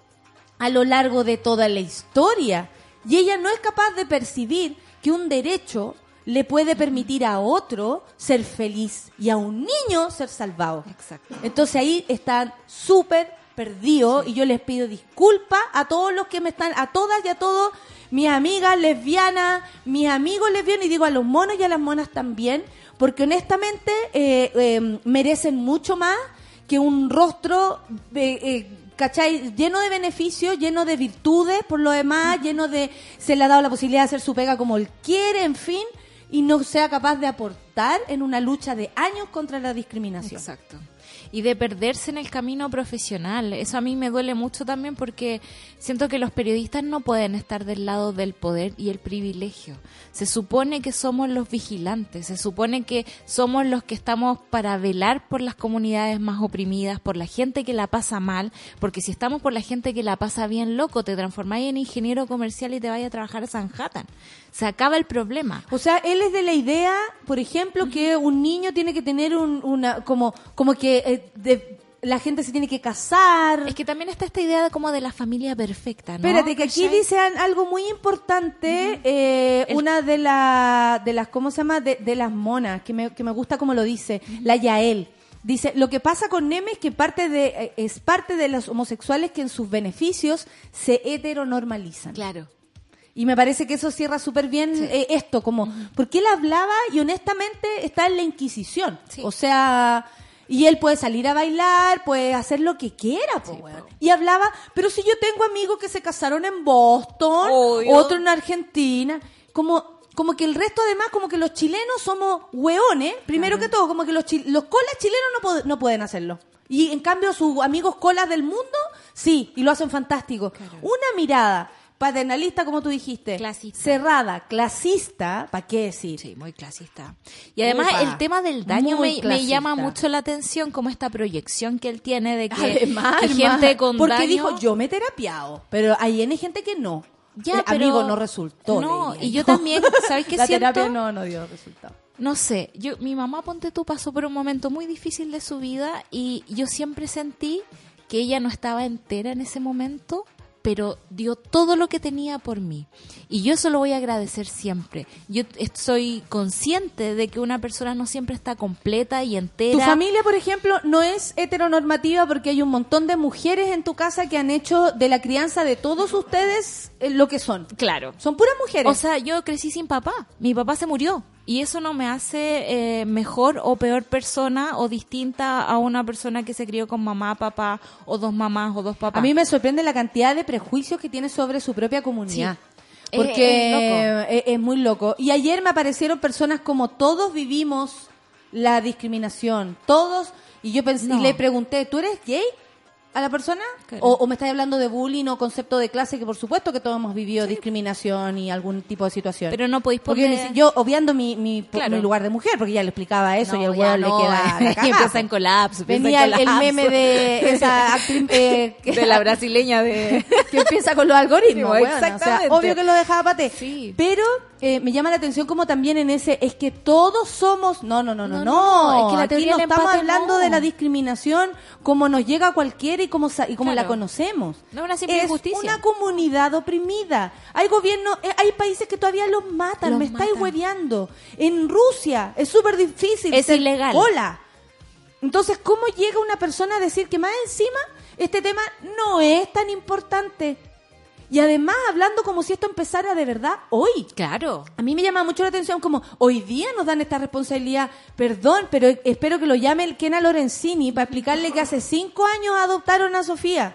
a lo largo de toda la historia. Y ella no es capaz de percibir que un derecho le puede permitir a otro ser feliz y a un niño ser salvado. Exacto. Entonces ahí están súper perdidos y yo les pido disculpas a todos los que me están, a todas y a todos, mis amigas lesbianas, mis amigos lesbianos y digo a los monos y a las monas también, porque honestamente eh, eh, merecen mucho más que un rostro, eh, eh, ¿cachai? Lleno de beneficios, lleno de virtudes, por lo demás, lleno de, se le ha dado la posibilidad de hacer su pega como él quiere, en fin, y no sea capaz de aportar en una lucha de años contra la discriminación. Exacto. Y de perderse en el camino profesional. Eso a mí me duele mucho también porque siento que los periodistas no pueden estar del lado del poder y el privilegio. Se supone que somos los vigilantes, se supone que somos los que estamos para velar por las comunidades más oprimidas, por la gente que la pasa mal, porque si estamos por la gente que la pasa bien loco, te transformáis en ingeniero comercial y te vayas a trabajar a. Se acaba el problema. O sea, él es de la idea, por ejemplo, que un niño tiene que tener un, una, como, como que eh, de- la gente se tiene que casar. Es que también está esta idea de como de la familia perfecta, ¿no? Espérate, que aquí dice algo muy importante, eh, El- una de, la, de las, ¿cómo se llama? De, de las monas, que me, que me gusta como lo dice, la Yael. Dice, lo que pasa con Neme es que parte de, eh, es parte de los homosexuales que en sus beneficios se heteronormalizan. Claro. Y me parece que eso cierra súper bien eh, esto, como, porque él hablaba y honestamente está en la Inquisición. Sí. O sea, y él puede salir a bailar, puede hacer lo que quiera, po. Y hablaba, pero si yo tengo amigos que se casaron en Boston, Obvio. otro en Argentina, como como que el resto además, como que los chilenos somos hueones, primero que todo, como que los, los colas chilenos no, pod- no pueden hacerlo. Y en cambio sus amigos colas del mundo, sí, y lo hacen fantástico. Una mirada paternalista, como tú dijiste, Clasista. cerrada, clasista, ¿para qué decir? Sí, muy clasista. Y además el tema del daño me, llama mucho la atención, como esta proyección que él tiene de que, Además, que hermana, gente con porque daño... dijo yo me he terapiado, pero hay N gente que no. Ya, Eh, pero- amigo no resultó. No, y yo también, ¿sabes qué La siento? terapia no, no dio resultado. No sé, yo, mi mamá, ponte tú, pasó por un momento muy difícil de su vida y yo siempre sentí que ella no estaba entera en ese momento, pero dio todo lo que tenía por mí. Y yo eso lo voy a agradecer siempre. Yo est- soy consciente de que una persona no siempre está completa y entera. Tu familia, por ejemplo, no es heteronormativa porque hay un montón de mujeres en tu casa que han hecho de la crianza de todos ustedes eh, lo que son. Claro. Son puras mujeres. O sea, yo crecí sin papá. Mi papá se murió. Y eso no me hace eh, mejor o peor persona o distinta a una persona que se crió con mamá, papá, o dos mamás o dos papás. a mí me sorprende la cantidad de prejuicios que tiene sobre su propia comunidad. Sí. Porque Es- es muy loco. Y ayer me aparecieron personas como todos vivimos la discriminación, todos. Y yo pensé, No. y le pregunté, ¿tú eres gay? A la persona? Claro. O, o me estás hablando de bullying o concepto de clase? Que por supuesto que todos hemos vivido discriminación y algún tipo de situación. Pero no podéis Porque poner... yo, obviando mi, mi, Claro. mi lugar de mujer, porque ya le explicaba eso y el no, le queda la y empieza en colapso. empieza en Venía el, colapso. meme de esa actriz eh, que, de la brasileña de... que empieza con los algoritmos, Sí, weona. O sea, exactamente. obvio que lo dejaba pate. Sí. Pero eh, me llama la atención como también en ese, es que todos somos, no, no, no, no, no, es que la Aquí teoría no estamos hablando de la discriminación como nos llega a cualquiera y como, y como la conocemos. No es una simple es injusticia. una comunidad oprimida. Hay gobierno, eh, hay países que todavía los matan, Los me estáis matan. hueveando. En Rusia es súper difícil. Es ilegal. Hola. Entonces, ¿cómo llega una persona a decir que más encima este tema no es tan importante? Y además hablando como si esto empezara de verdad hoy. Claro. A mí me llama mucho la atención como hoy día nos dan esta responsabilidad, perdón, pero espero que lo llame el Kena Lorenzini para explicarle que hace cinco años adoptaron a Sofía.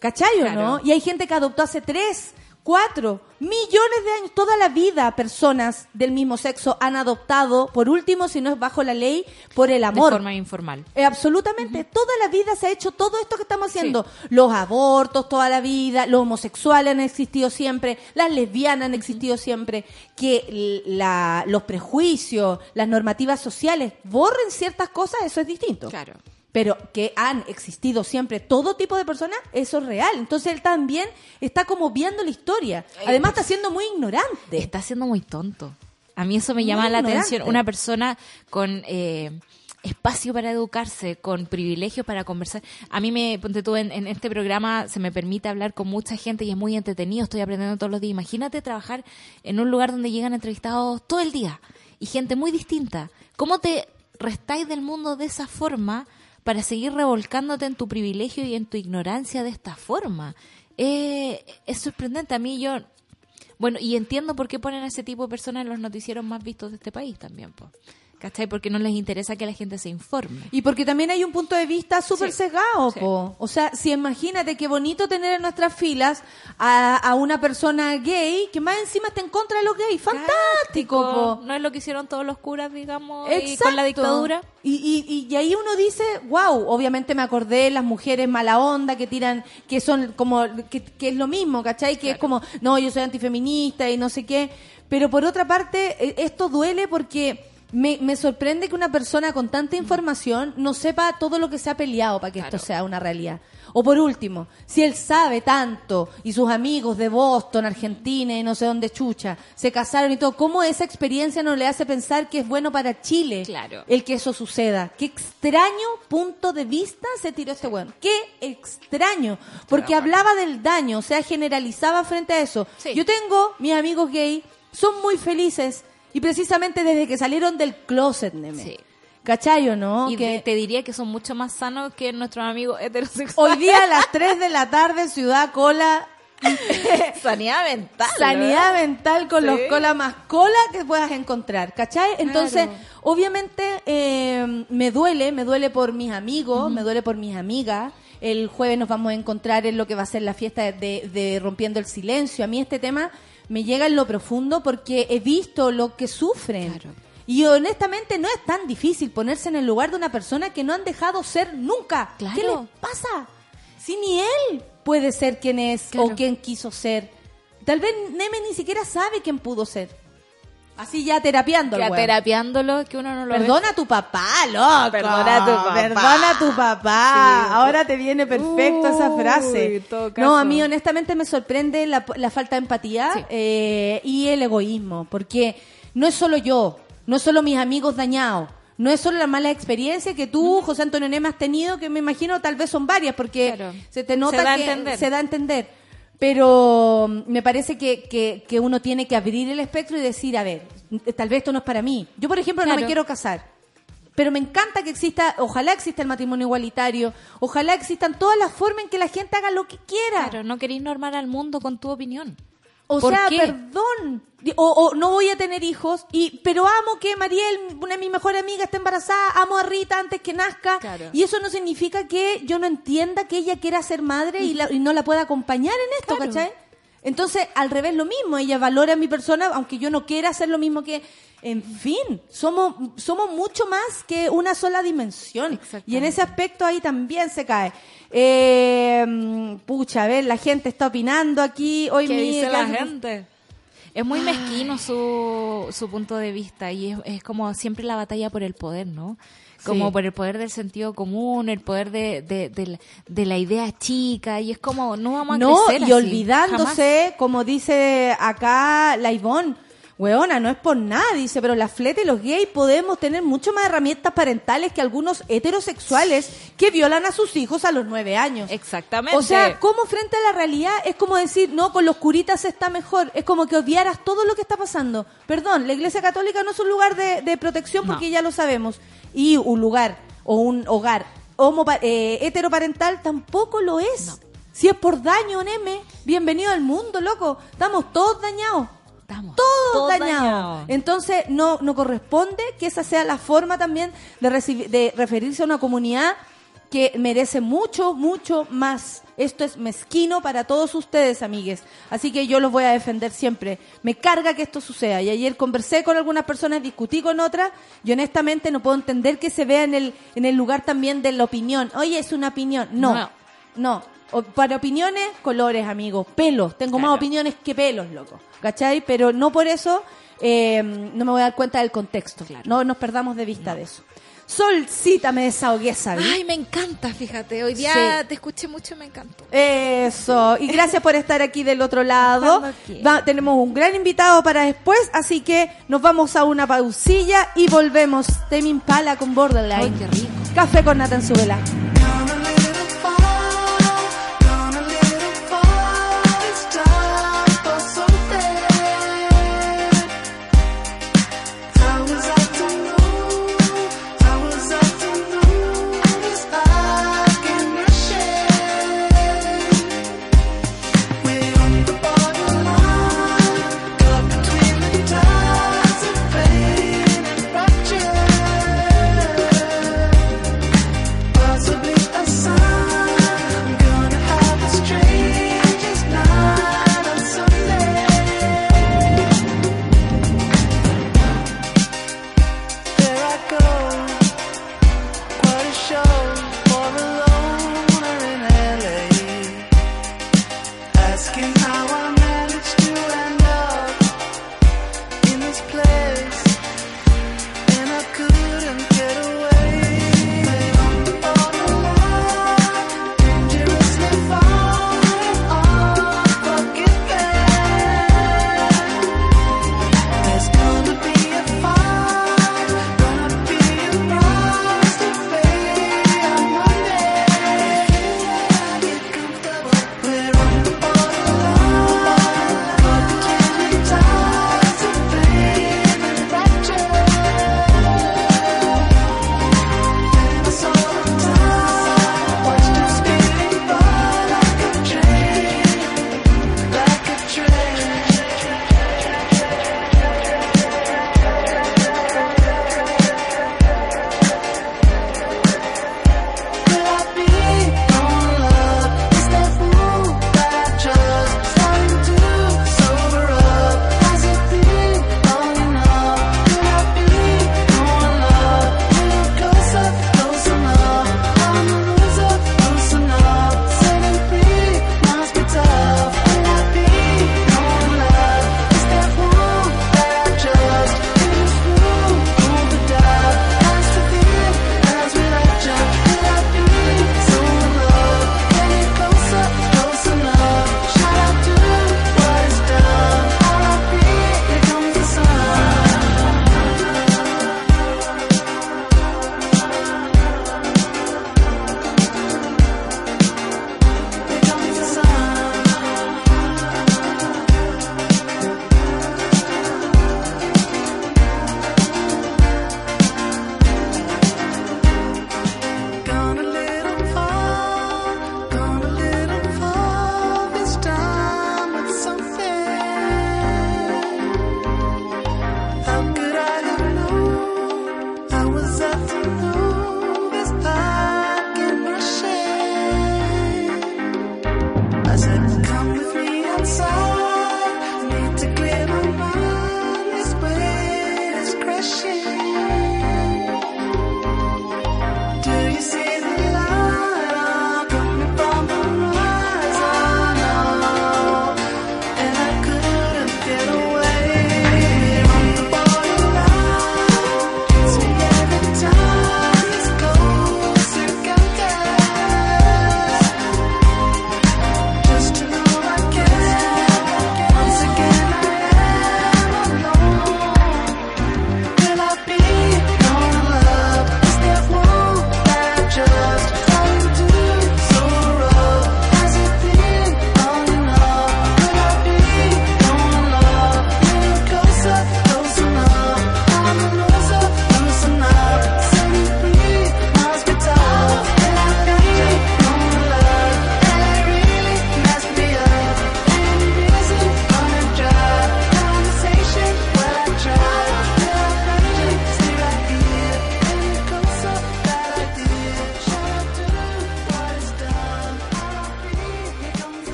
¿Cachai o Claro. no? Y hay gente que adoptó hace tres, cuatro, millones de años, toda la vida personas del mismo sexo han adoptado, por último, si no es bajo la ley, por el De amor. forma informal. Eh, absolutamente, toda la vida se ha hecho todo esto que estamos haciendo. Los abortos, toda la vida, los homosexuales han existido siempre, las lesbianas han existido siempre. Que la- los prejuicios, las normativas sociales borren ciertas cosas, eso es distinto. Claro. Pero que han existido siempre todo tipo de personas, eso es real. Entonces él también está como viendo la historia. Además está siendo muy ignorante. Está siendo muy tonto. A mí eso me llama Muy la ignorante. atención. Una persona con eh, espacio para educarse, con privilegios para conversar. A mí me, ponte tú, en, en este programa se me permite hablar con mucha gente y es muy entretenido, estoy aprendiendo todos los días. Imagínate trabajar en un lugar donde llegan entrevistados todo el día y gente muy distinta. ¿Cómo te restáis del mundo de esa forma para seguir revolcándote en tu privilegio y en tu ignorancia de esta forma? Eh, es sorprendente. A mí yo bueno, y entiendo por qué ponen a ese tipo de personas en los noticieros más vistos de este país también, po. ¿Cachai? Porque no les interesa que la gente se informe. Y porque también hay un punto de vista súper Sí. sesgado, Sí. po. O sea, si imagínate qué bonito tener en nuestras filas a, a una persona gay que más encima está en contra de los gays. Fantástico, po. No es lo que hicieron todos los curas, digamos, y con la dictadura. Y, y, y- ahí uno dice, wow, obviamente me acordé las mujeres mala onda que tiran, que son como, que, que es lo mismo, ¿cachai? Que es como, no, yo soy antifeminista y no sé qué. Pero por otra parte, eh, esto duele porque me, me sorprende que una persona con tanta información no sepa todo lo que se ha peleado para que esto sea una realidad. O por último, si él sabe tanto y sus amigos de Boston, Argentina y no sé dónde chucha, se casaron y todo, ¿cómo esa experiencia no le hace pensar que es bueno para Chile Claro. el que eso suceda? Qué extraño punto de vista se tiró este weón. Qué extraño. Porque hablaba del daño, o sea, generalizaba frente a eso. Sí. Yo tengo mis amigos gay, son muy felices y precisamente desde que salieron del closet, neme. Sí. ¿Cachai o no? y Que- te, diría que son mucho más sanos que nuestros amigos Hoy heterosexuales. día a las 3 de la tarde, Ciudad Cola, sanidad mental. sanidad mental con Sí. los cola más cola que puedas encontrar, ¿cachai? Entonces, Claro. obviamente, eh, me duele, me duele por mis amigos, me duele por mis amigas. El jueves nos vamos a encontrar en lo que va a ser la fiesta de, de Rompiendo el Silencio. A mí este tema me llega en lo profundo porque he visto lo que sufren. Claro. Y honestamente no es tan difícil ponerse en el lugar de una persona que no han dejado ser nunca. Claro. ¿Qué les pasa? Si ni él puede ser quien es Claro. o quien quiso ser. Tal vez Neme ni siquiera sabe quién pudo ser. Así ya terapiando Que al a weón. terapiándolo, que uno no lo ve. Perdona a tu papá, loco. Perdona a tu papá. Perdona a tu papá. Sí. Ahora te viene perfecto esa frase. No, a mí honestamente me sorprende la, la falta de empatía Sí. eh, y el egoísmo. Porque no es solo yo, no es solo mis amigos dañados. No es solo la mala experiencia que tú, José Antonio Neme, has tenido, que me imagino tal vez son varias, porque Claro. se te nota Se que entender. se da a entender. Pero mm, me parece que, que, que uno tiene que abrir el espectro y decir, a ver, tal vez esto no es para mí. Yo, por ejemplo, no me quiero casar. Pero me encanta que exista, ojalá exista el matrimonio igualitario, ojalá existan todas las formas en que la gente haga lo que quiera. Claro, no queréis normar al mundo con tu opinión. O ¿Por sea, qué? perdón. O, o no voy a tener hijos, y pero amo que Mariel, una de mis mejores amigas, esté embarazada, amo a Rita antes que nazca. Claro. Y eso no significa que yo no entienda que ella quiera ser madre y, la- y no la pueda acompañar en esto, Claro. ¿cachai? Entonces, al revés, lo mismo. Ella valora a mi persona, aunque yo no quiera hacer lo mismo que... En fin, somos, somos mucho más que una sola dimensión. Y en ese aspecto ahí también se cae. Eh, pucha, a ver, la gente está opinando aquí. Hoy ¿Qué mi- dice la gente? Es muy mezquino su, su punto de vista y es, es como siempre la batalla por el poder, ¿no? Como Sí. por el poder del sentido común, el poder de, de, de la, de la idea chica y es como no vamos a No, crecer y así, olvidándose, como dice acá la Ivonne, weona, no es por nada, dice, pero las fletas y los gays podemos tener mucho más herramientas parentales que algunos heterosexuales que violan a sus hijos a los nueve años. Exactamente. O sea, ¿cómo frente a la realidad es como decir, no, con los curitas está mejor? Es como que obviaras todo lo que está pasando. Perdón, la Iglesia Católica no es un lugar de, de protección No. porque ya lo sabemos. Y un lugar o un hogar homopa- eh, heteroparental tampoco lo es. Si es por daño, Neme, bienvenido al mundo, loco. Estamos todos dañados. Estamos Todos, todos dañados. dañados. Entonces, no, no corresponde que esa sea la forma también de, recibir, de referirse a una comunidad que merece mucho, mucho más. Esto es mezquino para todos ustedes, amigues. Así que yo los voy a defender siempre. Me carga que esto suceda. Y ayer conversé con algunas personas, discutí con otras, y honestamente no puedo entender que se vea en el, en el lugar también de la opinión. Oye, es una opinión. No, No. no. O- para opiniones, colores, amigos. Pelos. Tengo más opiniones que pelos, loco. ¿Cachai? Pero no por eso eh, no me voy a dar cuenta del contexto. No nos perdamos de vista de eso. Solcita, me desahogué, ¿sabes? Ay, me encanta, fíjate. Hoy día Sí. te escuché mucho y me encantó. Eso, y gracias por estar aquí del otro lado. Va- tenemos un gran invitado para después, así que nos vamos a una pausilla y volvemos. Temi Impala con Borderline. Ay, qué rico. Café con Nata en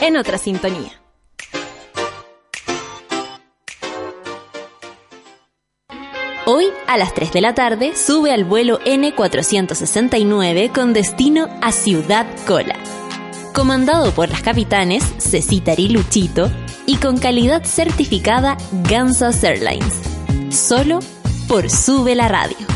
En otra sintonía. Hoy, a las 3 de la tarde, sube al vuelo N469 con destino a Ciudad Cola. Comandado por las capitanes Cecita y Luchito y con calidad certificada Gansas Airlines. Solo por Sube la Radio.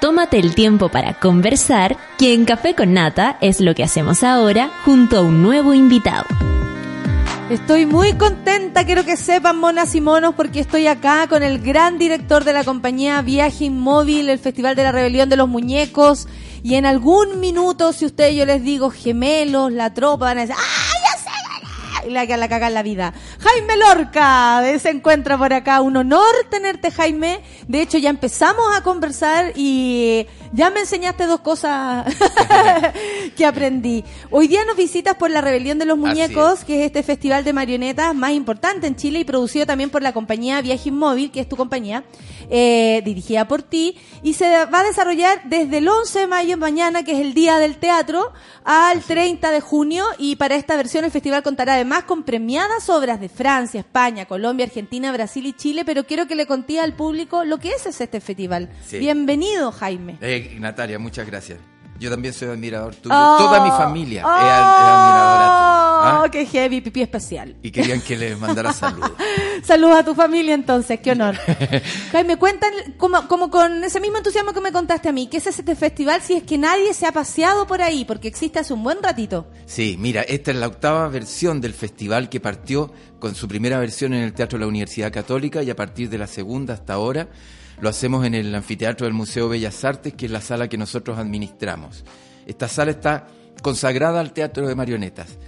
Tómate el tiempo para conversar, que en Café con Nata es lo que hacemos ahora junto a un nuevo invitado. Estoy muy contenta, quiero que sepan, monas y monos, porque estoy acá con el gran director de la compañía Viaje Inmóvil, el Festival de la Rebelión de los Muñecos. Y en algún minuto, si ustedes yo les digo gemelos, la tropa, van a decir, ¡ah! La, la caga en la vida. Jaime Lorca, se encuentra por acá. Un honor tenerte, Jaime. De hecho, ya empezamos a conversar y ya me enseñaste dos cosas que aprendí. Hoy día nos visitas por la Rebelión de los Muñecos, que es este festival de marionetas más importante en Chile y producido también por la compañía Viaje Inmóvil, que es tu compañía, eh, dirigida por ti. Y se va a desarrollar desde el 11 de mayo mañana, que es el día del teatro, al 30 de junio. Y para esta versión el festival contará además con premiadas obras de Francia, España, Colombia, Argentina, Brasil y Chile. Pero quiero que le conté al público lo que es este festival. Sí. Bienvenido, Jaime. Eh, Natalia, muchas gracias. Yo también soy admirador tuyo. Oh, Toda mi familia oh, es, ad- es admiradora tuya. ¿Ah? qué heavy, pipí especial. Y querían que les mandara saludos. Saludos a tu familia entonces, qué honor. Jaime, cuentan como, como con ese mismo entusiasmo que me contaste a mí, ¿qué es este festival si es que nadie se ha paseado por ahí? Porque existe hace un buen ratito. Sí, mira, esta es la octava versión del festival que partió con su primera versión en el Teatro de la Universidad Católica y a partir de la segunda hasta ahora lo hacemos en el anfiteatro del Museo Bellas Artes, que es la sala que nosotros administramos. Esta sala está consagrada al teatro de marionetas.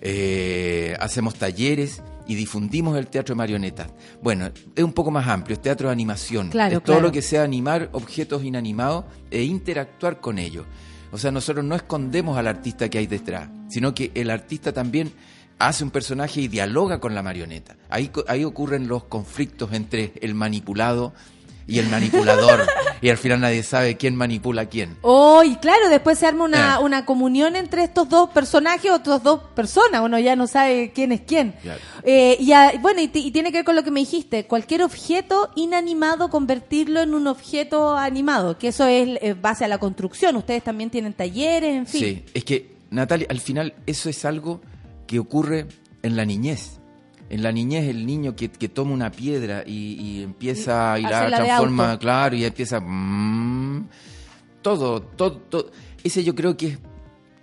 Eh, hacemos talleres y difundimos el teatro de marionetas. Bueno, es un poco más amplio, es teatro de animación. Claro, es todo claro. lo que sea animar objetos inanimados e interactuar con ellos. O sea, nosotros no escondemos al artista que hay detrás, sino que el artista también hace un personaje y dialoga con la marioneta. Ahí, ahí ocurren los conflictos entre el manipulado y el manipulador. y al final nadie sabe quién manipula a quién. Oh, y claro, después se arma una, Eh. una comunión entre estos dos personajes o estas dos personas. Uno ya no sabe quién es quién. Claro. Eh, y a- bueno, y, y tiene que ver con lo que me dijiste. Cualquier objeto inanimado, convertirlo en un objeto animado. Que eso es eh, base a la construcción. Ustedes también tienen talleres, en fin. Sí, es que, Natalia, al final eso es algo que ocurre en la niñez. En la niñez el niño que, que toma una piedra y, y empieza y la Hace la transforma, claro, y empieza... mm, todo, todo, todo. Ese yo creo que es...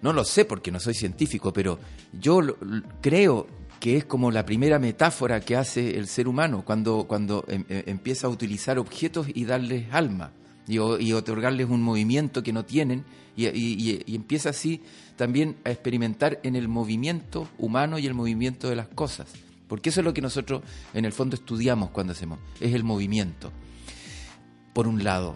No lo sé porque no soy científico, pero yo lo- creo que es como la primera metáfora que hace el ser humano cuando, cuando em- em- empieza a utilizar objetos y darles alma y, y otorgarles un movimiento que no tienen y, y- y- y empieza así también a experimentar en el movimiento humano y el movimiento de las cosas. Porque eso es lo que nosotros en el fondo estudiamos cuando hacemos, es el movimiento por un lado.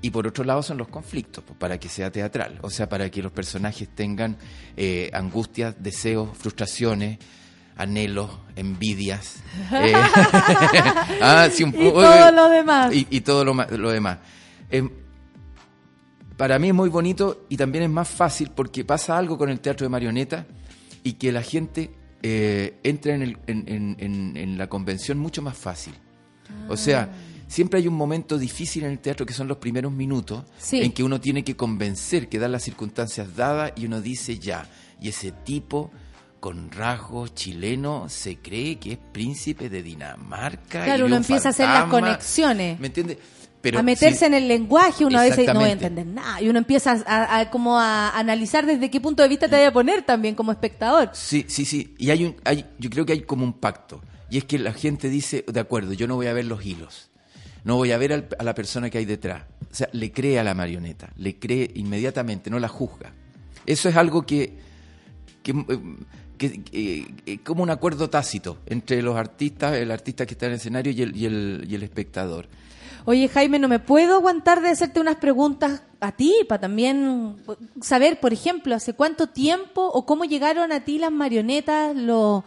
Y por otro lado son los conflictos, pues, para que sea teatral, o sea, para que los personajes tengan eh, angustias, deseos, frustraciones, anhelos, envidias. eh, ah, sí, un Y todo lo demás. Y, y todo lo, lo demás. Em, para mí es muy bonito y también es más fácil porque pasa algo con el teatro de marioneta y que la gente eh, entra en, el- en- en- en- la convención mucho más fácil. O sea, siempre hay un momento difícil en el teatro que son los primeros minutos Sí. en que uno tiene que convencer, que dan las circunstancias dadas y uno dice ya, y ese tipo con rasgos chilenos se cree que es príncipe de Dinamarca. y Claro, ve uno un empieza a hacer las conexiones. ¿Me entiendes? Pero a meterse sí, en el lenguaje, uno a veces no voy a entender nada. Y uno empieza a, a- como a analizar desde qué punto de vista te voy a poner también como espectador. Sí, sí, sí. Y hay un, hay, yo creo que hay como un pacto. Y es que la gente dice, de acuerdo, yo no voy a ver los hilos. No voy a ver al- a la persona que hay detrás. O sea, le cree a la marioneta. Le cree inmediatamente, no la juzga. Eso es algo que, que, eh, que- que- eh, como un acuerdo tácito entre los artistas, el artista que está en el escenario y el, y el, y el espectador. Oye, Jaime, no me puedo aguantar de hacerte unas preguntas a ti, para también saber, por ejemplo, hace cuánto tiempo o cómo llegaron a ti las marionetas, los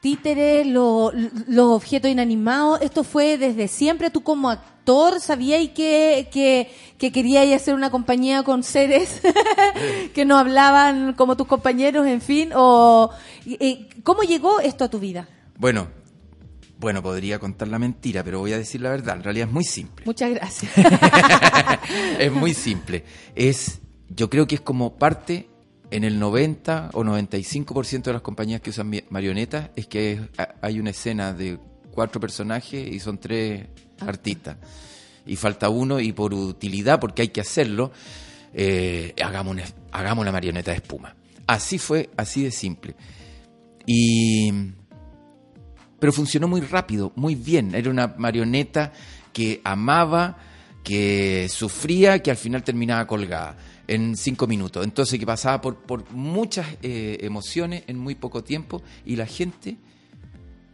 títeres, los, objetos inanimados. ¿Esto fue desde siempre? ¿Tú como actor sabías que, que, que querías hacer una compañía con seres que no hablaban como tus compañeros, en fin? o ¿Cómo llegó esto a tu vida? Bueno, bueno, podría contar la mentira, pero voy a decir la verdad. En realidad es muy simple. Muchas gracias. es muy simple. Es, yo creo que es como parte en el 90 o 95% de las compañías que usan marionetas es que hay una escena de cuatro personajes y son tres artistas. Y falta uno y por utilidad, porque hay que hacerlo, eh, hagamos, una, hagamos una marioneta de espuma. Así fue, así de simple. Y pero funcionó muy rápido, muy bien. Era una marioneta que amaba, que sufría, que al final terminaba colgada en cinco minutos. Entonces que pasaba por, por muchas eh, emociones en muy poco tiempo y la gente,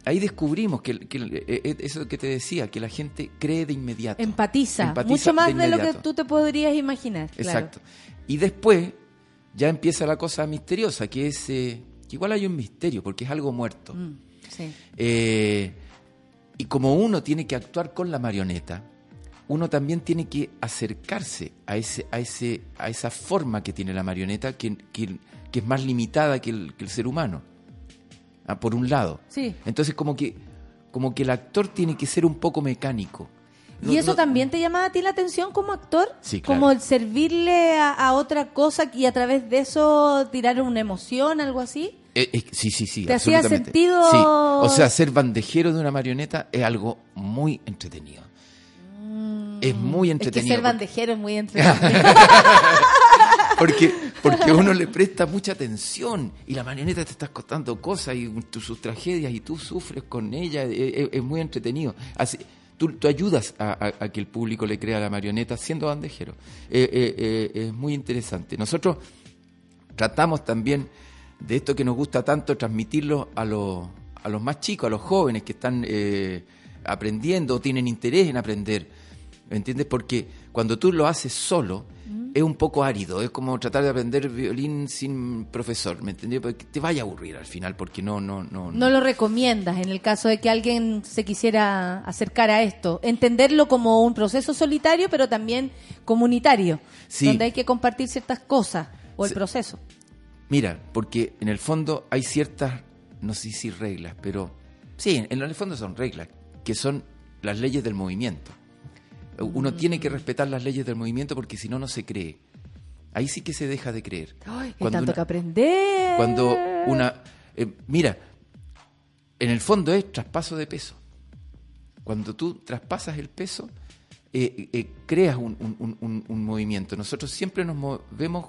ahí descubrimos que, que, eh, eso que te decía, que la gente cree de inmediato. Empatiza, Empatiza mucho más de, lo que tú te podrías imaginar. claro. Exacto. Y después ya empieza la cosa misteriosa, que es, eh, que igual hay un misterio, porque es algo muerto. Mm, sí. Eh, y como uno tiene que actuar con la marioneta, uno también tiene que acercarse a ese, a ese, a esa forma que tiene la marioneta, que, que- que es más limitada que el, que el ser humano. Ah, por un lado. Sí. Entonces como que, como que el actor tiene que ser un poco mecánico. No- ¿Y eso no- también te llama a ti la atención como actor? Sí, claro. Como el servirle a, a otra cosa y a través de eso tirar una emoción, algo así. Eh, eh, sí, sí, sí. ¿Te hacía sentido? Sí. O sea, ser bandejero de una marioneta es algo muy entretenido. es muy Mm, Es que entretenido. ser bandejero es muy entretenido. Porque, porque uno le presta mucha atención y la marioneta te está contando cosas y tu- sus tragedias y tú sufres con ella. Es, es- es muy entretenido. Así, tú, tú ayudas a, a- a que el público le crea a la marioneta siendo bandejero. Eh, eh, eh, es muy interesante. Nosotros tratamos también de esto que nos gusta tanto, transmitirlo a los, a los más chicos, a los jóvenes que están eh, aprendiendo o tienen interés en aprender. ¿Me entiendes? Porque cuando tú lo haces solo, es un poco árido. Es como tratar de aprender violín sin profesor. ¿Me entiendes? Porque te vaya a aburrir al final, porque no, no, no. No lo recomiendas en el caso de que alguien se quisiera acercar a esto. Entenderlo como un proceso solitario, pero también comunitario, Sí. donde hay que compartir ciertas cosas o el proceso. Mira, porque en el fondo hay ciertas, no sé si reglas, pero sí, en el fondo son reglas, que son las leyes del movimiento. Uno Mm. tiene que respetar las leyes del movimiento porque si no, no se cree. Ahí sí que se deja de creer. Ay, hay Cuando tanto una- que aprender. Cuando una... eh, mira, en el fondo es traspaso de peso. Cuando tú traspasas el peso, eh, eh, creas un, un- un- un- un movimiento. Nosotros siempre nos movemos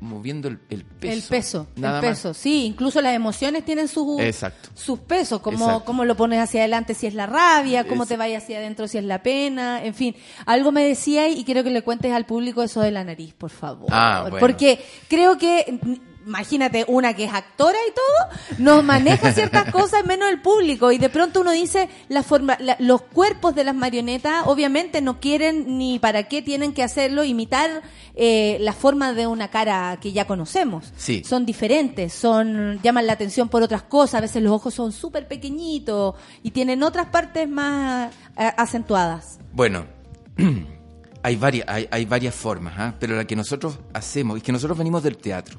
moviendo el, el peso. El peso, Nada el más. peso. Sí, incluso las emociones tienen sus Exacto. sus pesos, como cómo lo pones hacia adelante si es la rabia, cómo Es- te vayas hacia adentro si es la pena, en fin. Algo me decía y quiero que le cuentes al público eso de la nariz, por favor. Ah, bueno. Porque creo que imagínate una que es actora y todo, nos maneja ciertas cosas menos el público y de pronto uno dice la forma la- los cuerpos de las marionetas obviamente no quieren ni para qué tienen que hacerlo imitar eh, la forma de una cara que ya conocemos Sí. son diferentes, son llaman la atención por otras cosas, a veces los ojos son súper pequeñitos y tienen otras partes más eh, acentuadas. Bueno, hay varias, hay, hay varias formas, ¿ah? pero la que nosotros hacemos, es que nosotros venimos del teatro,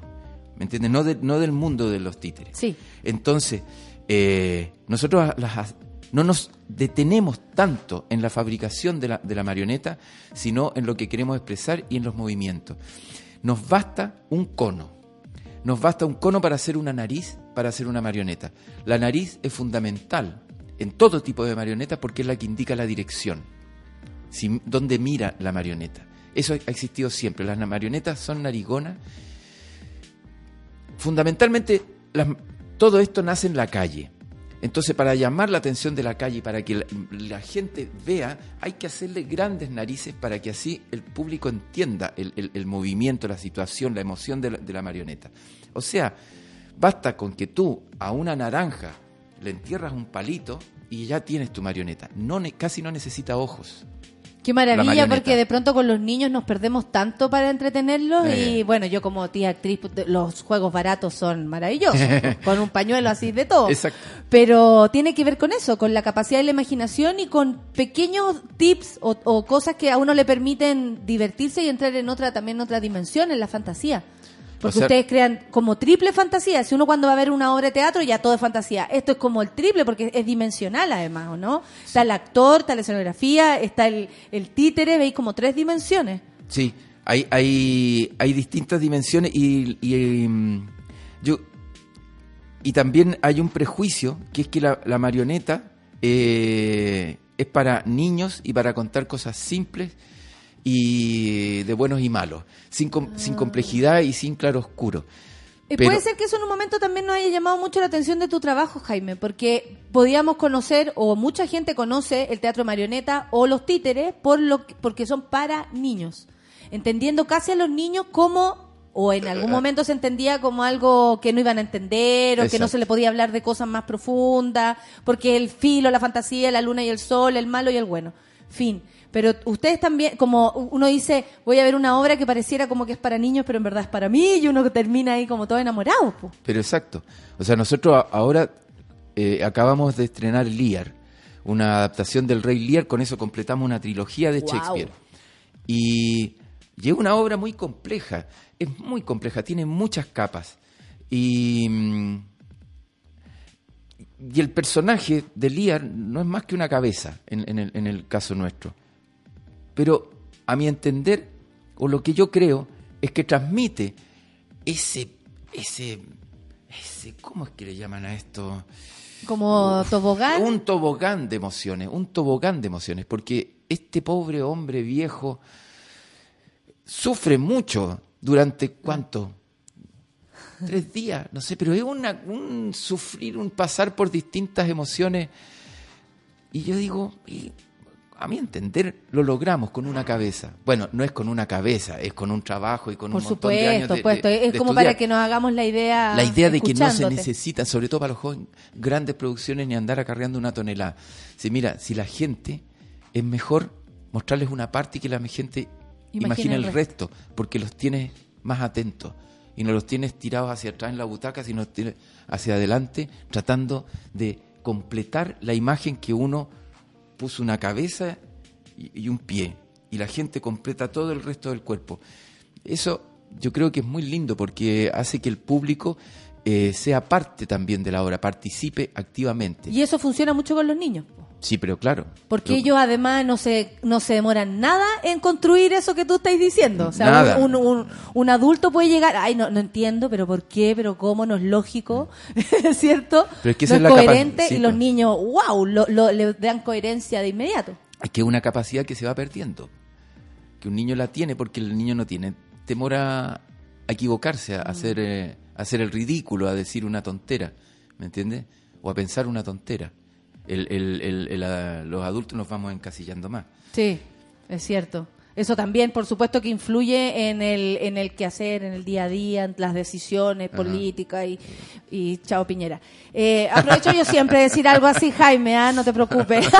¿me entiendes? No, de- no del mundo de los títeres. Sí. Entonces, eh, nosotros las no nos detenemos tanto en la fabricación de la, de la marioneta, sino en lo que queremos expresar y en los movimientos. Nos basta un cono. Nos basta un cono para hacer una nariz, para hacer una marioneta. La nariz es fundamental en todo tipo de marioneta porque es la que indica la dirección, si, dónde mira la marioneta. Eso ha existido siempre. Las marionetas son narigonas. Fundamentalmente, todo esto nace en la calle. Entonces, para llamar la atención de la calle para que la, gente vea, hay que hacerle grandes narices para que así el público entienda el, movimiento, la situación, la emoción de la, de la marioneta. O sea, basta con que tú a una naranja le entierras un palito y ya tienes tu marioneta. No, casi no necesita ojos. Qué La maravilla, porque de pronto con los niños nos perdemos tanto para entretenerlos Eh. y bueno, yo como tía actriz, los juegos baratos son maravillosos, con un pañuelo así de todo. Exacto. Pero tiene que ver con eso, con la capacidad de la imaginación y con pequeños tips o, o cosas que a uno le permiten divertirse y entrar en otra también en otra dimensión, en la fantasía. Porque O sea- ustedes crean como triple fantasía. Si uno cuando va a ver una obra de teatro ya todo es fantasía. Esto es como el triple porque es dimensional además, ¿o no? Está el actor, está la escenografía, está el, el títere, veis como tres dimensiones. Sí, hay, hay, hay distintas dimensiones y, y, mm, yo y también hay un prejuicio que es que la, la marioneta eh, es para niños y para contar cosas simples y de buenos y malos, sin, com- sin complejidad y sin claroscuro. Y Pero- puede ser que eso en un momento también nos haya llamado mucho la atención de tu trabajo, Jaime, porque podíamos conocer, o mucha gente conoce el teatro marioneta o los títeres por lo que- porque son para niños. Entendiendo casi a los niños como, o en algún momento se entendía como algo que no iban a entender, o que no se le podía hablar de cosas más profundas, porque el filo, la fantasía, la luna y el sol, el malo y el bueno. Fin. Pero ustedes también, como uno dice, voy a ver una obra que pareciera como que es para niños, pero en verdad es para mí, y uno termina ahí como todo enamorado. po. Pero exacto. O sea, nosotros ahora eh, acabamos de estrenar Lear, una adaptación del Rey Lear, con eso completamos una trilogía de. Shakespeare. Y, es una obra muy compleja, es muy compleja, tiene muchas capas. Y, mm, y el personaje de Lear no es más que una cabeza en, en el, en el caso nuestro. Pero a mi entender, o lo que yo creo, es que transmite ese, ese, ese, ¿cómo es que le llaman a esto? Como tobogán. Un tobogán de emociones, un tobogán de emociones, porque este pobre hombre viejo sufre mucho durante cuánto? Tres días, no sé, pero es una, un sufrir, un pasar por distintas emociones. Y yo digo, y a mi entender, lo logramos con una cabeza. Bueno, no es con una cabeza, es con un trabajo y con Por un montón de años supuesto, de, puesto. de- es de como estudiar. para que nos hagamos la idea. La idea de que no se necesita, sobre todo para los jóvenes, grandes producciones ni andar acarreando una tonelada. Si mira, si la gente es mejor mostrarles una parte y que la gente imagine el el resto, porque los tienes más atentos y no los tienes tirados hacia atrás en la butaca, sino hacia adelante, tratando de completar la imagen que uno puso una cabeza y, un pie, y la gente completa todo el resto del cuerpo. Eso yo creo que es muy lindo porque hace que el público eh, sea parte también de la obra, participe activamente. Y eso funciona mucho con los niños. Sí, pero claro. Porque Pero- ellos además no se, no se demoran nada en construir eso que tú estás diciendo. O sea, Nada. un, un, adulto puede llegar, ay, no, no entiendo, pero ¿por qué? ¿Pero cómo? No es lógico, ¿cierto? Pero es que no es es la coherente sí, y los pues. niños, wow, lo, lo- le dan coherencia de inmediato. es que es una capacidad que se va perdiendo, que un niño la tiene porque el niño no tiene temor a, equivocarse, a, hacer, eh, a hacer el ridículo, a decir una tontera, ¿me entiendes? O a pensar una tontera. El- el- el- el- a- los adultos nos vamos encasillando más. Sí, es cierto. Eso también, por supuesto, que influye en el, en el quehacer, en el día a día, en las decisiones políticas y, y chao Piñera. Eh, aprovecho yo siempre de decir algo así, Jaime, ¿ah? no te preocupes.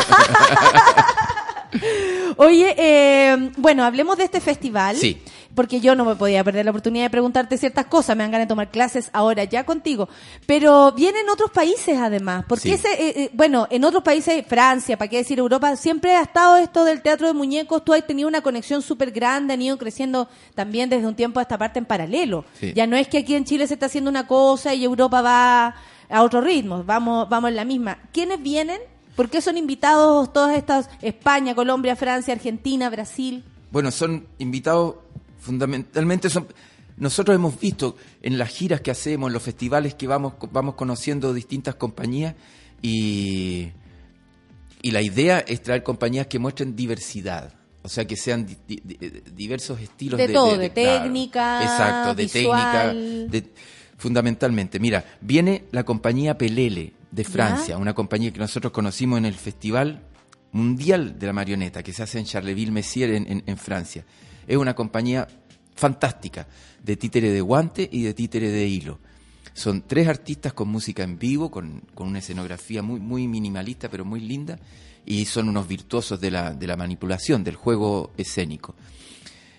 Oye, eh, bueno, hablemos de este festival. Sí. Porque yo no me podía perder la oportunidad de preguntarte ciertas cosas, me dan ganas de tomar clases ahora ya contigo. Pero vienen otros países además, porque Sí. ese, eh, eh, bueno, en otros países, Francia, para qué decir Europa, siempre ha estado esto del teatro de muñecos, tú has tenido una conexión súper grande, han ido creciendo también desde un tiempo a esta parte en paralelo. Sí. Ya no es que aquí en Chile se está haciendo una cosa y Europa va a otro ritmo, vamos, vamos en la misma. ¿Quiénes vienen? ¿Por qué son invitados todas estas, España, Colombia, Francia, Argentina, Brasil? Bueno, son invitados fundamentalmente son nosotros hemos visto en las giras que hacemos, en los festivales que vamos vamos conociendo distintas compañías y y la idea es traer compañías que muestren diversidad, o sea, que sean di- di- di- diversos estilos De de, todo, de técnica, exacto, de visual. técnica, de- fundamentalmente. Mira, viene la compañía Pelele de Francia, una compañía que nosotros conocimos en el Festival Mundial de la Marioneta, que se hace en Charleville-Messier, en, en- en Francia. Es una compañía fantástica, de títere de guante y de títere de hilo. Son tres artistas con música en vivo, con, con una escenografía muy, muy minimalista, pero muy linda, y son unos virtuosos de la, de la manipulación, del juego escénico.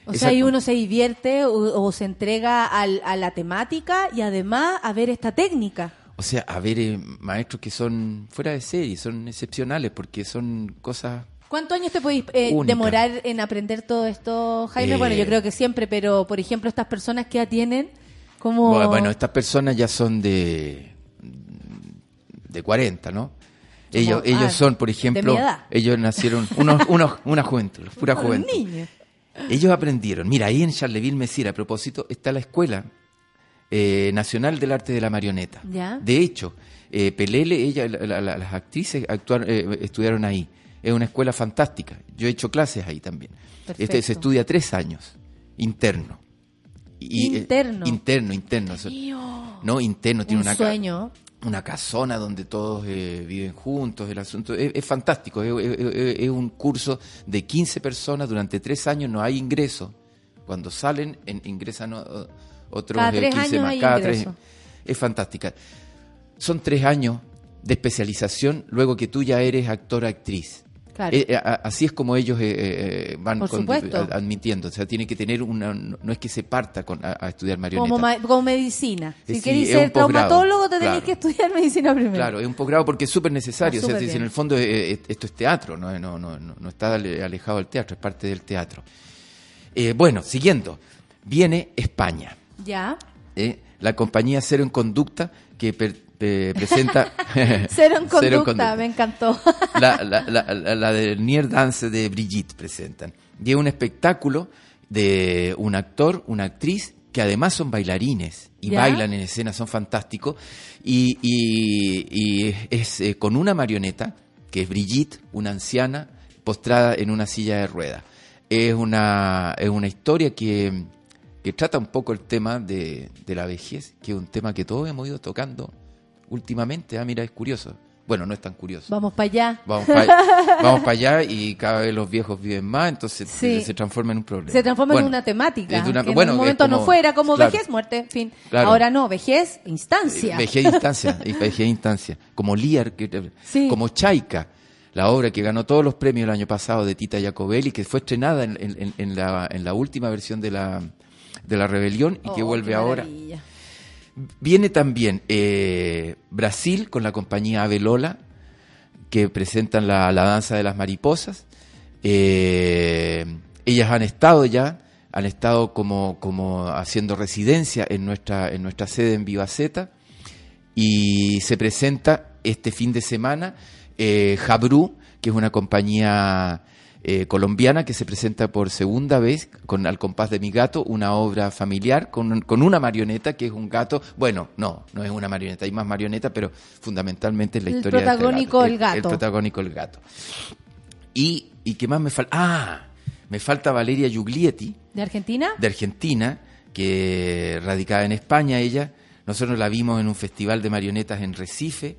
O sea, ahí uno se divierte o, o se entrega al- a la temática y además a ver esta técnica. O sea, a ver, eh, maestros que son fuera de serie, son excepcionales, porque son cosas ¿Cuántos años te podéis eh, demorar en aprender todo esto, Jaime? Eh, bueno, yo creo que siempre, pero por ejemplo, estas personas que ya tienen como... Bueno, estas personas ya son de de 40, ¿no? Ellos, ah, ellos son, por de ejemplo, mi edad. ellos nacieron, unos, unos, una juventud, pura Como juventud. niños. Ellos aprendieron, mira, ahí en Charleville-Messier, a propósito, está la Escuela eh, Nacional del Arte de la Marioneta. Ya. De hecho, eh, Pelele, ella, la- la- la- las actrices actuaron, eh, estudiaron ahí. Es una escuela fantástica. Yo he hecho clases ahí también. Perfecto. Este se estudia tres años, interno. Y, eh, Interno. interno, interno. No, interno, tiene Un una ca- sueño. una casona donde todos eh, viven juntos, el asunto es, es fantástico, es, es- es- es un curso de 15 personas durante tres años, no hay ingreso, cuando salen en- ingresan otros Cada eh, tres 15 años más, cada tres- es fantástica. Son tres años de especialización luego que tú ya eres actor actriz. Claro. Eh, eh, a- así es como ellos eh, eh, van Por con- admitiendo, o sea, tiene que tener una, no es que se parta con, a, a estudiar marioneta. Como, ma- como medicina. Si Sí, queréis es ser traumatólogo, te tenéis claro. que estudiar medicina primero. Claro, es un posgrado porque es súper necesario. O sea, si en el fondo eh, eh, esto es teatro, no, no, no, no, no está ale- alejado del teatro, es parte del teatro. Eh, bueno, siguiendo, viene España. Ya. eh, la compañía Cero en Conducta que per- eh, presenta... Cero en conducta, Cero en Conducta. me encantó. la, la, la, la, del Near Dance de Brigitte presentan. Y es un espectáculo de un actor, una actriz, que además son bailarines y ¿Ya? bailan en escena, son fantásticos. Y, y- y es eh, con una marioneta, que es Brigitte, una anciana, postrada en una silla de ruedas. Es una, es una historia que, que trata un poco el tema de, de la vejez, que es un tema que todos hemos ido tocando últimamente. Ah, mira, es curioso. Bueno, no es tan curioso. Vamos para allá. Vamos para allá y cada vez los viejos viven más, entonces Sí. eh, se transforma en un problema. Se transforma Bueno, en una temática. una- que bueno, en un momento no como- fuera como claro. vejez, muerte, fin. Claro. Ahora no, vejez, instancia. Eh, Vejez instancia, y vejez instancia. Como Lear, que- Sí. como Chaika, la obra que ganó todos los premios el año pasado de Tita Jacobelli, que fue estrenada en, en- en- la, en la última versión de la, de la Rebelión y que Oh, vuelve qué ahora. Viene también eh, Brasil con la compañía Avelola, que presentan la, la danza de las mariposas. Eh, ellas han estado ya, han estado como, como haciendo residencia en nuestra, en nuestra sede en Vivaceta. Y se presenta este fin de semana eh, Jabru, que es una compañía eh, colombiana que se presenta por segunda vez con Al compás de mi gato, una obra familiar con, con una marioneta que es un gato. Bueno, no, no es una marioneta, hay más marionetas, pero fundamentalmente es la El historia de este protagónico, el gato. El, protagónico, el gato. Y, ¿Y qué más me falta? Ah, me falta Valeria Giuglietti, ¿De Argentina? de Argentina, que radicada en España ella. Nosotros la vimos en un festival de marionetas en Recife.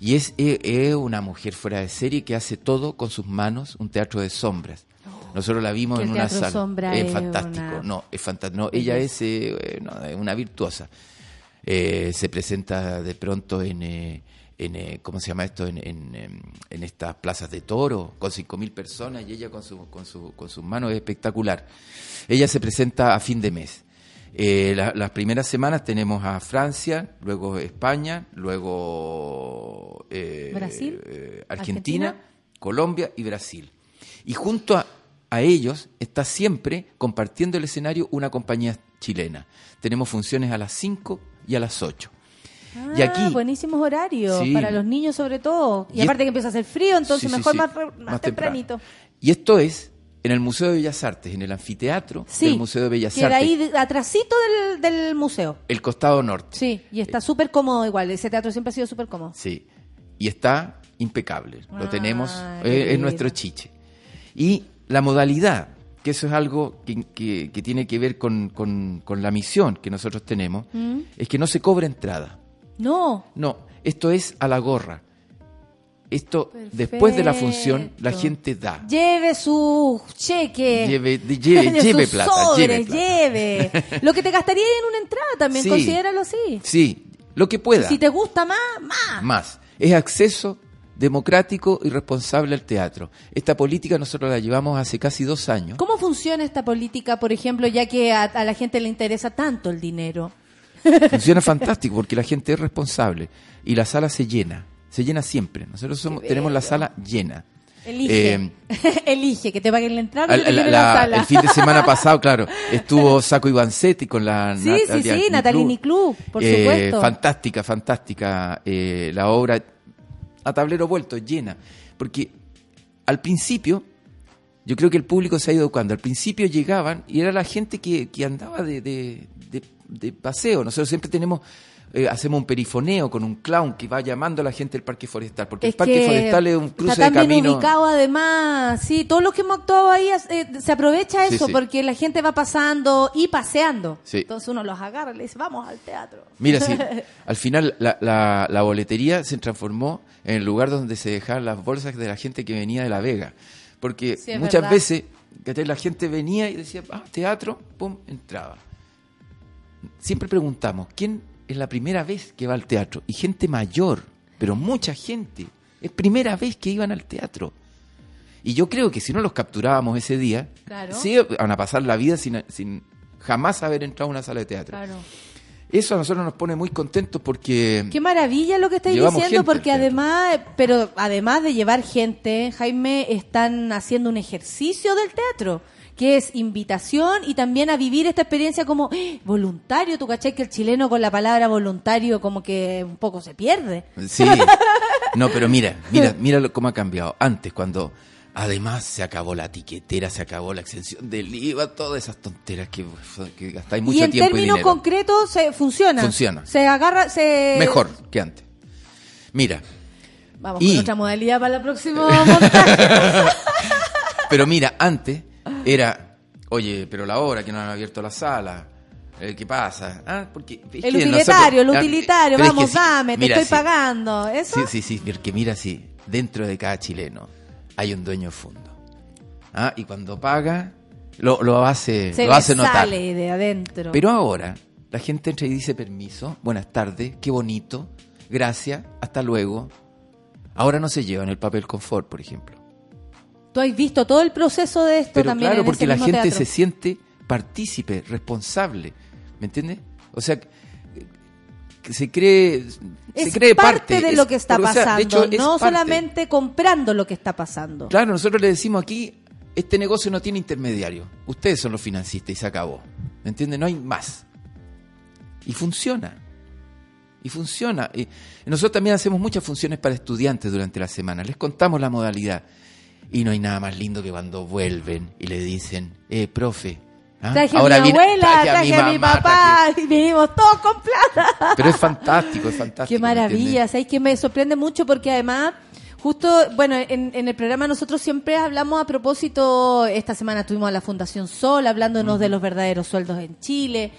Y es, es- es una mujer fuera de serie que hace todo con sus manos, un teatro de sombras. Nosotros la vimos en una sala. es es fantástico. una- No, es fantástico. No, ella es eh, eh, no, una virtuosa. Eh, se presenta de pronto en, eh, en eh, ¿cómo se llama esto? En, en, em, en estas plazas de toro, con 5.000 personas y ella con, su, con, su, con sus manos es espectacular. Ella se presenta a fin de mes. Eh, la- las primeras semanas tenemos a Francia, luego España, luego eh, Brasil, eh, Argentina, Argentina. Colombia y Brasil. Y junto a, a ellos está siempre compartiendo el escenario una compañía chilena. Tenemos funciones a las 5 y a las 8. y Ah, aquí, buenísimos horarios, Sí. para los niños sobre todo. Y, Y aparte es- que empieza a hacer frío, entonces Sí, sí, mejor más tempranito. y esto es en el Museo de Bellas Artes, en el anfiteatro Sí, del Museo de Bellas queda Artes, ahí atrasito del, del museo. el costado norte. Sí, y está súper cómodo igual. Ese teatro siempre ha sido súper cómodo. Sí, y está impecable. Lo Ah, tenemos, eh, es nuestro chiche. Y la modalidad, que eso es algo que, que- que tiene que ver con, con- con la misión que nosotros tenemos, ¿Mm? es que no se cobra entrada. No, No, esto es a la gorra. Esto, después de la función, la gente da. lleve su cheque. Lleve, de- lleve, Lleve plata, sobres, lleve plata. lleve. Lo que te gastaría en una entrada también, Sí. considéralo así. Sí, lo que pueda. Si te gusta más, más. más. Es acceso democrático y responsable al teatro. Esta política nosotros la llevamos hace casi dos años. ¿Cómo funciona esta política, por ejemplo, ya que a, a la gente le interesa tanto el dinero? Funciona fantástico porque la gente es responsable y la sala se llena, se llena siempre. Nosotros somos, tenemos la sala llena. Elige. Eh, Elige que te paguen la entrada al- que te la- lleven la- la sala. el fin de semana pasado, claro, estuvo Saco Ivanzetti con la Sí, sí, sí, Niclú. Natalini Club, por Eh, supuesto. Fantástica, fantástica eh, la obra a tablero vuelto, llena. Porque al principio, yo creo que el público se ha ido educando. Al principio llegaban y era la gente que, que andaba de, de- de- de paseo. Nosotros siempre tenemos, eh, hacemos un perifoneo con un clown que va llamando a la gente del Parque Forestal. Porque Es el Parque que Forestal es un cruce está de tan bien ubicado además, sí, todos los que hemos actuado ahí eh, se aprovecha eso sí. porque la gente va pasando y paseando. Sí. Entonces uno los agarra y le dice, vamos al teatro. Mira, sí, al final la, la- la boletería se transformó en el lugar donde se dejaban las bolsas de la gente que venía de La Vega. Porque muchas verdad. veces la gente venía y decía, ah, teatro, pum, entraba. Siempre preguntamos, ¿quién es la primera vez que va al teatro? Y gente mayor, pero mucha gente. Es primera vez que iban al teatro. Y yo creo que si no los capturábamos ese día, Claro. sí van a pasar la vida sin, sin jamás haber entrado a una sala de teatro. Claro. Eso a nosotros nos pone muy contentos porque Qué maravilla lo que estáis diciendo, porque además, pero además de llevar gente, Jaime, están haciendo un ejercicio del teatro, que es invitación y también a vivir esta experiencia como ¡eh! voluntario. Tú cachai que el chileno con la palabra voluntario como que un poco se pierde. Sí. No, pero mira, mira, mira lo- cómo ha cambiado. Antes, cuando además se acabó la tiquetera, se acabó la exención del IVA, todas esas tonteras que, que gastáis mucho y en tiempo términos concretos se funciona. Funciona. Se agarra, se Mejor que antes. Mira, Vamos Y- con otra modalidad para el próximo montaje. pero mira, antes era, oye, pero la hora que no han abierto la sala, eh, ¿qué pasa? Ah, porque el que utilitario, el nosotros- ah, utilitario, pero es que vamos, sí, dame, te estoy sí. pagando. ¿Eso? Sí, sí, sí, porque mira, sí, dentro de cada chileno hay un dueño de fondo. Ah, y cuando paga, lo, lo hace, se lo hace notar. sale de adentro. Pero ahora, la gente entra y dice permiso, buenas tardes, qué bonito, gracias, hasta luego. Ahora no se llevan el papel confort, por ejemplo. Tú has visto todo el proceso de esto Pero también claro, en porque ese la mismo gente teatro. se siente partícipe, responsable. ¿Me entiendes? O sea, que se cree, se es cree parte, parte, de es- lo que está porque, o sea, pasando, hecho, no solamente comprando lo que está pasando. Claro, nosotros le decimos aquí, este negocio no tiene intermediario. Ustedes son los financistas y se acabó. ¿Me entienden? No hay más. Y funciona. Y funciona. Y nosotros también hacemos muchas funciones para estudiantes durante la semana. Les contamos la modalidad. Y no hay nada más lindo que cuando vuelven y le dicen, eh, profe. ¿ah? Traje a ahora mi viene- abuela, traje traje, a mi, mamá, papá, y vinimos todos con plata. traje-". Pero es fantástico, es fantástico. Qué maravilla, ¿sabes que me sorprende mucho porque además Justo, bueno, en, en el programa nosotros siempre hablamos a propósito, esta semana estuvimos a la Fundación Sol hablándonos de los verdaderos sueldos en Chile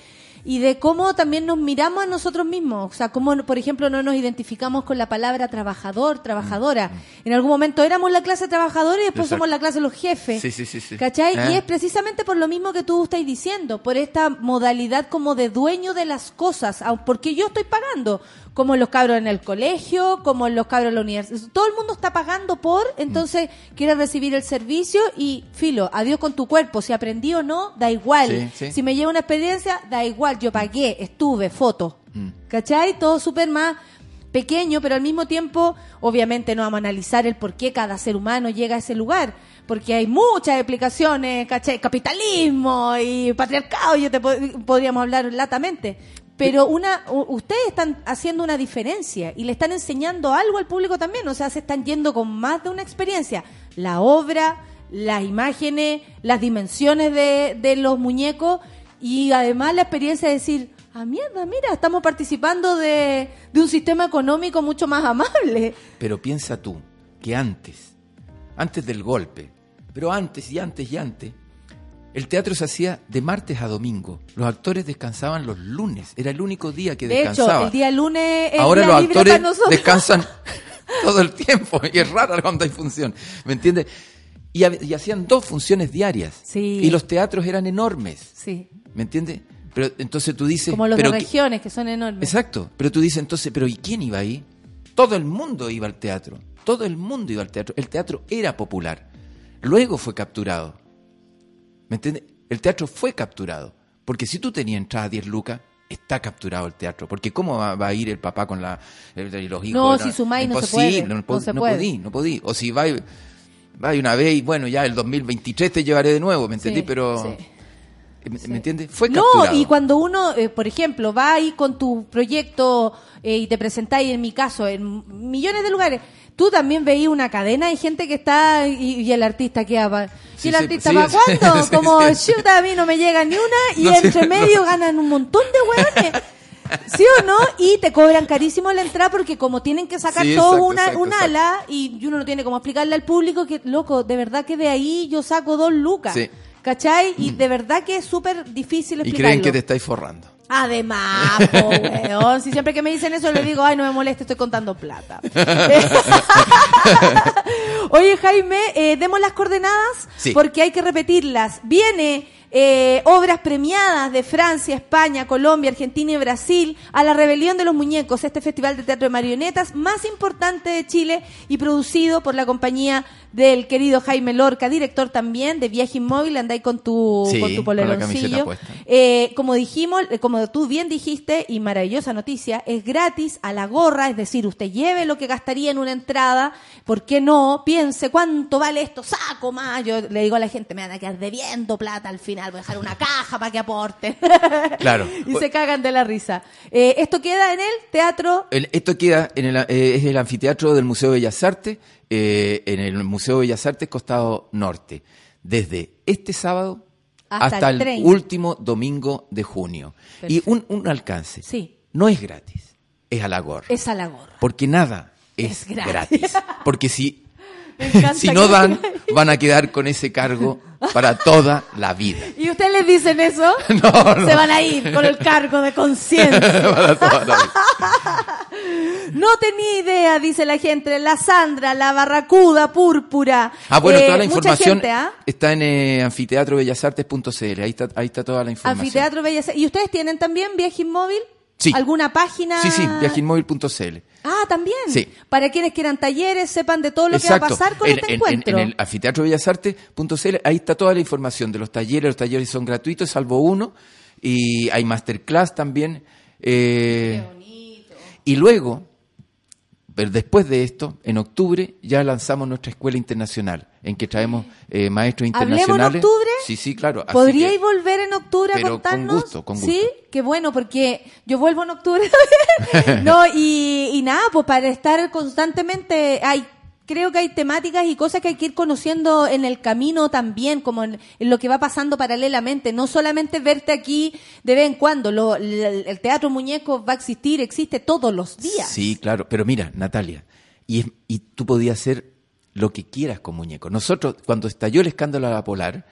y de cómo también nos miramos a nosotros mismos. O sea, cómo, por ejemplo, no nos identificamos con la palabra trabajador, trabajadora. En algún momento éramos la clase trabajadora y después Exacto. somos la clase de los jefes. Sí, sí, sí, sí. ¿Cachai? Y es precisamente por lo mismo que tú estás diciendo, por esta modalidad como de dueño de las cosas, porque yo estoy pagando, como los cabros en el colegio, como los cabros en la universidad, todo el mundo está pagando por, entonces quiere recibir el servicio y filo, adiós con tu cuerpo, si aprendí o no, da igual, Sí, sí. si me lleva una experiencia, da igual, yo pagué, estuve, foto, Mm. ¿cachai? Todo súper más pequeño, pero al mismo tiempo, obviamente no vamos a analizar el por qué cada ser humano llega a ese lugar, porque hay muchas explicaciones, ¿cachai? Capitalismo y patriarcado, yo te pod- podríamos hablar latamente. Pero una, ustedes están haciendo una diferencia y le están enseñando algo al público también, o sea, se están yendo con más de una experiencia. La obra, las imágenes, las dimensiones de, de los muñecos y además la experiencia de decir, ah, mierda, mira, estamos participando de, de un sistema económico mucho más amable. Pero piensa tú que antes, antes del golpe, pero antes y antes y antes, el teatro se hacía de martes a domingo. Los actores descansaban los lunes. Era el único día que De hecho, el día lunes es Ahora los actores descansan todo el tiempo y es rara cuando hay función. ¿Me entiendes? Y, hacían dos funciones diarias. Sí. Y los teatros eran enormes. Sí, ¿Me entiendes? Pero entonces tú dices. como los de pero regiones, que son enormes. Exacto. Pero tú dices entonces, ¿pero y quién iba ahí? Todo el mundo iba al teatro. Todo el mundo iba al teatro. El teatro era popular. Luego fue capturado. ¿Me entiendes? El teatro fue capturado. Porque si tú tenías entrada a 10 lucas, está capturado el teatro. Porque ¿cómo va, va a ir el papá con la, el- el- los hijos? No, si sumáis, no se puede, No, no se no puede. podí, no podí. O si va, va una vez y bueno, ya el 2023 te llevaré de nuevo, ¿me entendí? Sí, Pero... sí. ¿Me, me entiendes? Fue No, capturado. y cuando uno, eh, por ejemplo, va ahí con tu proyecto eh, y te presentáis, en mi caso, en millones de lugares, tú también veías una cadena de gente que está y, y el artista que va. Sí, ¿Y el artista sí, cuánto? sí, Como, shoot, a mí no me llega ni una y No, entre medio ganan un montón de hueones. ¿Sí o no? Y te cobran carísimo la entrada porque como tienen que sacar Sí, todo exacto, una, exacto, un exacto. ala y uno no tiene como explicarle al público que, loco, de verdad que de ahí yo saco dos lucas. Sí. ¿Cachai? Y de verdad que es súper difícil Y explicarlo. creen que te estáis forrando. Además, po, weón. Si siempre que me dicen eso le digo, ay, no me moleste, estoy contando plata. Oye, Jaime, eh, demos las coordenadas Sí. porque hay que repetirlas. Viene eh, obras premiadas de Francia, España, Colombia, Argentina y Brasil a la Rebelión de los Muñecos, este festival de teatro de marionetas más importante de Chile y producido por la compañía del querido Jaime Lorca, director también de Viaje Inmóvil, andáis con tu, Sí, con tu poleroncillo. Eh, como dijimos, eh, como tú bien dijiste, y maravillosa noticia, es gratis a la gorra, es decir, usted lleve lo que gastaría en una entrada, ¿por qué no? Piense cuánto vale esto, saco más. Yo le digo a la gente, me van a quedar debiendo plata al final, voy a dejar una caja para que aporten. Claro. y se cagan de la risa. Eh, esto queda en el teatro. El- esto queda en el, eh, es el anfiteatro del Museo de Bellas Artes, eh, en el Museo de Bellas Artes, costado norte, desde este sábado Hasta hasta, el el, 30. último domingo de junio. Y un, un alcance. Sí. No es gratis, es a la gorra. Es a la gorra. Porque nada es, Es gratis. gratis. Porque si, si no dan, van a quedar con ese cargo para toda la vida. ¿Y ustedes les dicen eso? No, no. Se van a ir con el cargo de conciencia. No tenía idea, dice la gente. La Sandra, la Barracuda Púrpura. Ah, bueno, Eh, toda la información gente, ¿ah? está en eh, anfiteatrobellasartes.cl. Ahí está, ahí está toda la información. Anfiteatro Bellas ¿Y ustedes tienen también viaje inmóvil? Sí. ¿Alguna página? Sí, sí, viajinmóvil.cl. Ah, también. Sí. Para quienes quieran talleres, sepan de todo lo que va a pasar con en, este en- encuentro. En, el anfiteatrobellasartes.cl, ahí está toda la información de los talleres. Los talleres son gratuitos, salvo uno. Y hay masterclass también. Eh, Y luego, pero después de esto, en octubre, ya lanzamos nuestra escuela internacional, en que traemos eh, maestros ¿Hablemos en internacionales. octubre? Sí, sí, claro. ¿Podríais que- volver en octubre a Pero con contarnos? gusto, con Sí, gusto. qué bueno, porque yo vuelvo en octubre. no, y, y nada, pues para estar constantemente, hay, creo que hay temáticas y cosas que hay que ir conociendo en el camino también, como en, en lo que va pasando paralelamente. No solamente verte aquí de vez en cuando, lo- el, el teatro muñeco va a existir, existe todos los días. Sí, claro. Pero mira, Natalia, y, y tú podías hacer lo que quieras con muñecos. Nosotros, cuando estalló el escándalo de la Polar,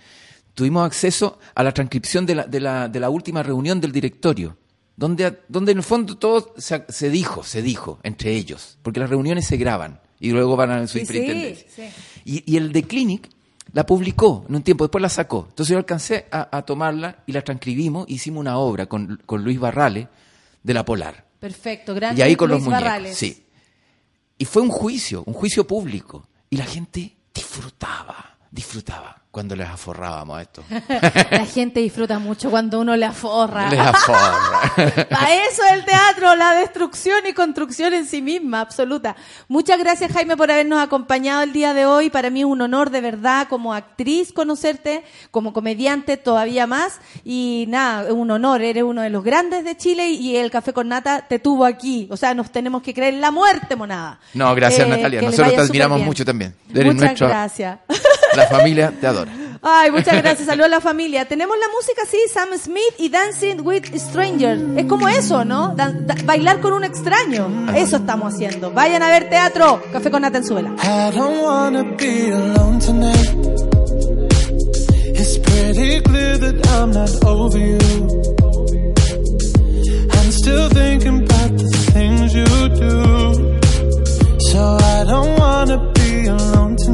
tuvimos acceso a la transcripción de la, de la, de la última reunión del directorio, donde, donde en el fondo todo se, se dijo, se dijo entre ellos, porque las reuniones se graban y luego van a sí, superintendencia. sí. Y, y el de Clinic la publicó en un tiempo, después la sacó. Entonces yo alcancé a, a tomarla y la transcribimos, hicimos una obra con, con Luis Barrales de la Polar. Perfecto, gran Y ahí con Luis los muñecos. Barrales. Sí. Y fue un juicio, un juicio público. Y la gente disfrutaba, disfrutaba cuando les aforrábamos esto. La gente disfruta mucho cuando uno le aforra. les aforra. Para eso es el teatro, la destrucción y construcción en sí misma, absoluta. Muchas gracias Jaime por habernos acompañado el día de hoy. Para mí es un honor de verdad como actriz conocerte, como comediante todavía más. Y nada, es un honor, eres uno de los grandes de Chile y el Café con Nata te tuvo aquí. O sea, nos tenemos que creer en la muerte, monada. No, gracias Eh, Natalia. Nosotros te admiramos mucho también. Eres Muchas gracias. La familia te adora. Ay, muchas gracias. Saludos a la familia. Tenemos la música, sí, Sam Smith y Dancing with Strangers. Es como eso, ¿no? Da- bailar con un extraño. Eso estamos haciendo. Vayan a ver teatro. Café con Nata en Suela. I don't wanna be alone tonight. It's pretty clear that I'm not over you. I'm still thinking about the things you do. So I don't wanna be alone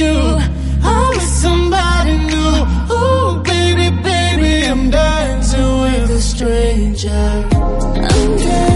Do. I'm with somebody new. Ooh, baby, baby, I'm dancing with a stranger. I'm dancing,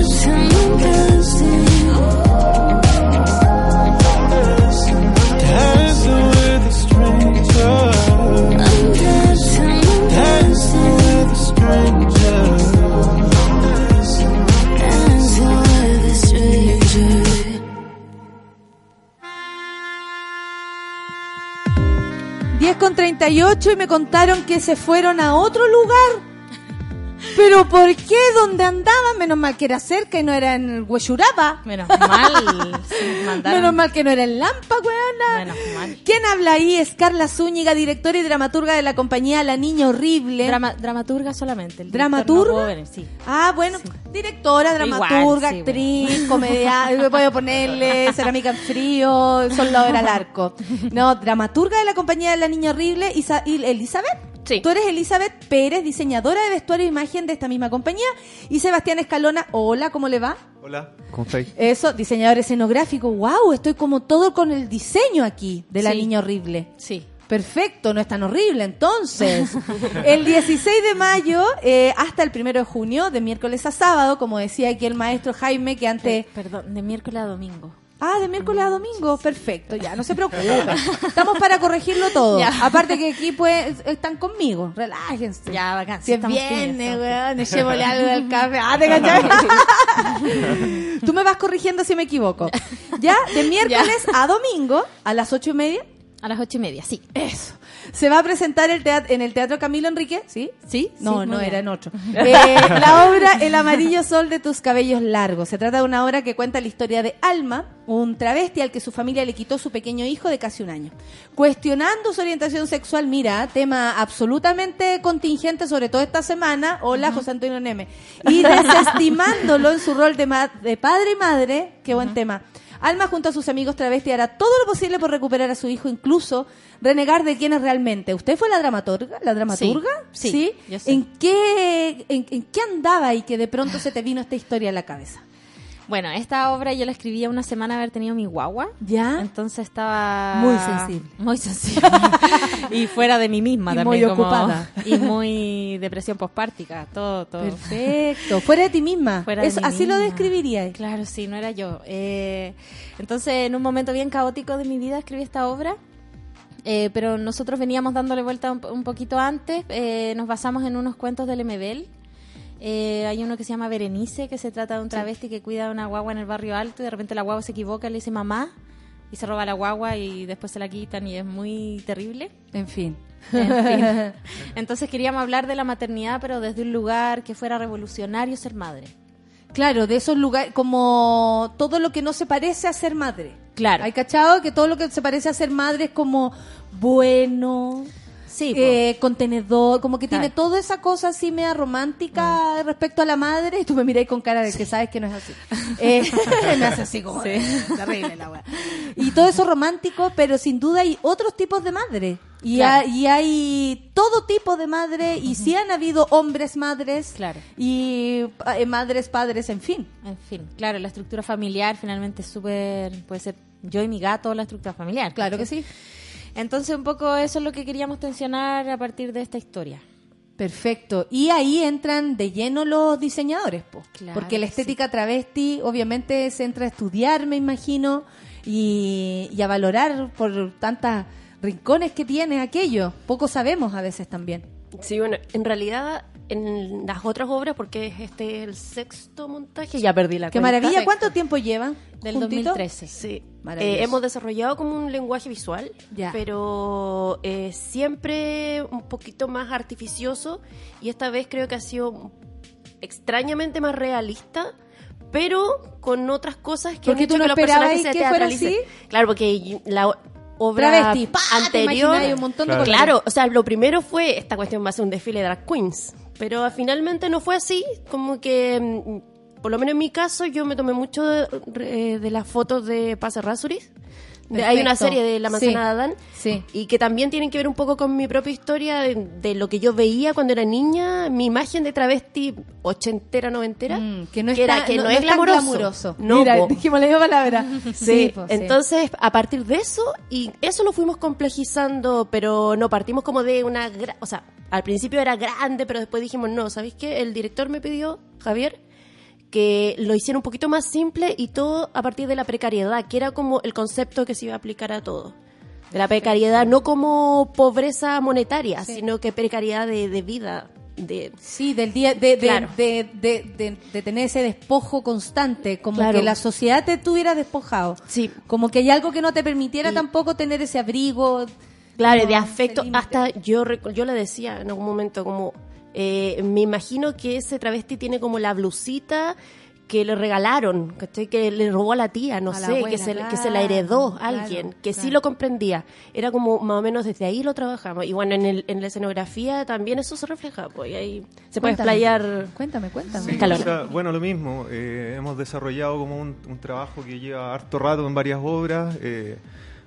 38 y me contaron que se fueron a otro lugar. Pero ¿por qué? ¿Dónde andaban? Menos mal que era cerca y no era en el Huechuraba. Menos mal. Menos mal que no era en Lampa, weona. Menos mal. ¿Quién habla ahí? Es Carla Zúñiga, directora y dramaturga de la compañía La Niña Horrible. Drama- dramaturga solamente. el ¿Dramaturga? no pudo venir, sí. Ah, bueno, directora, Igual, dramaturga, sí, actriz, comediante, voy a ponerle cerámica en frío, soldadora al arco. No, dramaturga de la compañía La Niña Horrible, Isa- y- Elizabeth. Sí. Tú eres Elizabeth Pérez, diseñadora de vestuario e imagen de esta misma compañía. Y Sebastián Escalona, hola, ¿cómo le va? Hola, ¿cómo estáis? Eso, diseñador escenográfico. Wow, estoy como todo con el diseño aquí de La Sí. Niña Horrible. Sí. Perfecto, no es tan horrible. Entonces, el 16 de mayo eh, hasta el 1 de junio, de miércoles a sábado, como decía aquí el maestro Jaime, que antes... Perdón, de miércoles a domingo. Ah, de miércoles a domingo, perfecto, ya, no se preocupen. Estamos para corregirlo todo. Ya. Aparte que aquí pues están conmigo, relájense. Ya, bacán. Si es viernes, weón, echémosle algo al café. Ah, te cachai. Tú me vas corrigiendo si me equivoco. Ya, de miércoles a domingo, a las ocho y media, A las ocho y media, sí. eso. Se va a presentar el en el Teatro Camilo Enrique, ¿sí? ¿Sí? No, Sí, no, era en otro. Eh, la obra El amarillo sol de tus cabellos largos. Se trata de una obra que cuenta la historia de Alma, un travesti al que su familia le quitó su pequeño hijo de casi un año. Cuestionando su orientación sexual, mira, tema absolutamente contingente, sobre todo esta semana. Hola, José Antonio Neme. Y desestimándolo en su rol de, ma- de padre y madre, qué buen tema. Alma junto a sus amigos travesti hará todo lo posible por recuperar a su hijo, incluso renegar de quién es realmente. ¿Usted fue la dramaturga? ¿La dramaturga? Sí, sí, yo sé. ¿En qué, en, en qué andaba y que de pronto se te vino esta historia a la cabeza? Bueno, esta obra yo la escribía una semana de haber tenido mi guagua. ¿Ya? Entonces estaba... Muy sensible. Muy sensible. y fuera de mí misma Y también. muy como- ocupada. Y muy depresión postpártica, todo, todo. Perfecto. Fuera de ti misma. Fuera de Eso- mí así lo describiría. Claro, sí, no era yo. Eh, entonces, en un momento bien caótico de mi vida escribí esta obra. Eh, pero nosotros veníamos dándole vuelta un, un poquito antes. Eh, nos basamos en unos cuentos del MBL. Eh, hay uno que se llama Berenice, que se trata de un travesti que cuida a una guagua en el barrio alto y de repente la guagua se equivoca, le dice mamá y se roba la guagua y después se la quitan y es muy terrible. En fin. En fin. Entonces queríamos hablar de la maternidad, pero desde un lugar que fuera revolucionario ser madre. Claro, de esos lugares, como todo lo que no se parece a ser madre. Claro. ¿Hay cachado? Que todo lo que se parece a ser madre es como bueno, Sí, eh, contenedor, como que tiene toda esa cosa así media romántica respecto a la madre. Y tú me miráis con cara de que sabes que no es así. Eh, me hace así como terrible la wea. Y todo eso romántico, pero sin duda hay otros tipos de madre. Y, Claro. hay, y hay todo tipo de madre, y sí han habido hombres madres, Claro. y eh, madres padres, en fin. En fin, claro, la estructura familiar finalmente es súper, puede ser yo y mi gato la estructura familiar. Claro que sí. Entonces un poco eso es lo que queríamos tensionar a partir de esta historia. Perfecto. Y ahí entran de lleno los diseñadores, po. Claro, porque la estética travesti obviamente se entra a estudiar, me imagino, y, y a valorar por tantas rincones que tiene aquello. Poco sabemos a veces también. Sí, bueno, en realidad en las otras obras, porque es este el sexto montaje, ya perdí la Qué cuenta. maravilla. ¿Cuánto tiempo llevan? Del juntito? 2013. Sí, Maravilloso. Eh, hemos desarrollado como un lenguaje visual, Ya. pero eh, siempre un poquito más artificioso y esta vez creo que ha sido extrañamente más realista, pero con otras cosas que ¿Por qué han tú hecho no que los esperabas personajes se que fuera teatralicen. así? Claro, porque la o- obra Travesti. Te anterior... un montón de claro. colores. o sea, lo primero fue, esta cuestión va a ser un desfile de drag queens, pero finalmente no fue así, como que... mm, por lo menos en mi caso, yo me tomé mucho de, eh, de las fotos de Pase Rasuris. Hay una serie de La manzana Sí. de Adán. Sí. Y que también tienen que ver un poco con mi propia historia de, de lo que yo veía cuando era niña, mi imagen de travesti ochentera, noventera. Mm, que no es, era- tan, que no, no, no es glamoroso. glamuroso. No, Mira, po. dijimos la misma palabra. Sí, po, entonces a partir de eso, y eso lo fuimos complejizando, pero no partimos como de una... O sea, al principio era grande, pero después dijimos, no, ¿sabéis qué? El director me pidió, Javier, que lo hiciera un poquito más simple y todo a partir de la precariedad, que era como el concepto que se iba a aplicar a todo. De la precariedad, no como pobreza monetaria, sino que precariedad de, de vida. De, Sí, del día de, Claro. de, de, de- de tener ese despojo constante, como Claro. que la sociedad te tuviera despojado. Sí. Como que hay algo que no te permitiera Y- tampoco tener ese abrigo. Claro, no, de afecto. Hasta yo, yo le decía en algún momento, como eh, me imagino que ese travesti tiene como la blusita que le regalaron, ¿cachai? que le robó a la tía, no A sé, abuela, que, se, que se claro, la heredó a claro, alguien, que sí lo comprendía. Era como más o menos desde ahí lo trabajamos. Y bueno, en, el, en la escenografía también eso se refleja, pues y ahí se puede explayar. Cuéntame, cuéntame. Sí, Escalón. o sea, bueno, lo mismo. eh, hemos desarrollado como un, un trabajo que lleva harto rato en varias obras. eh,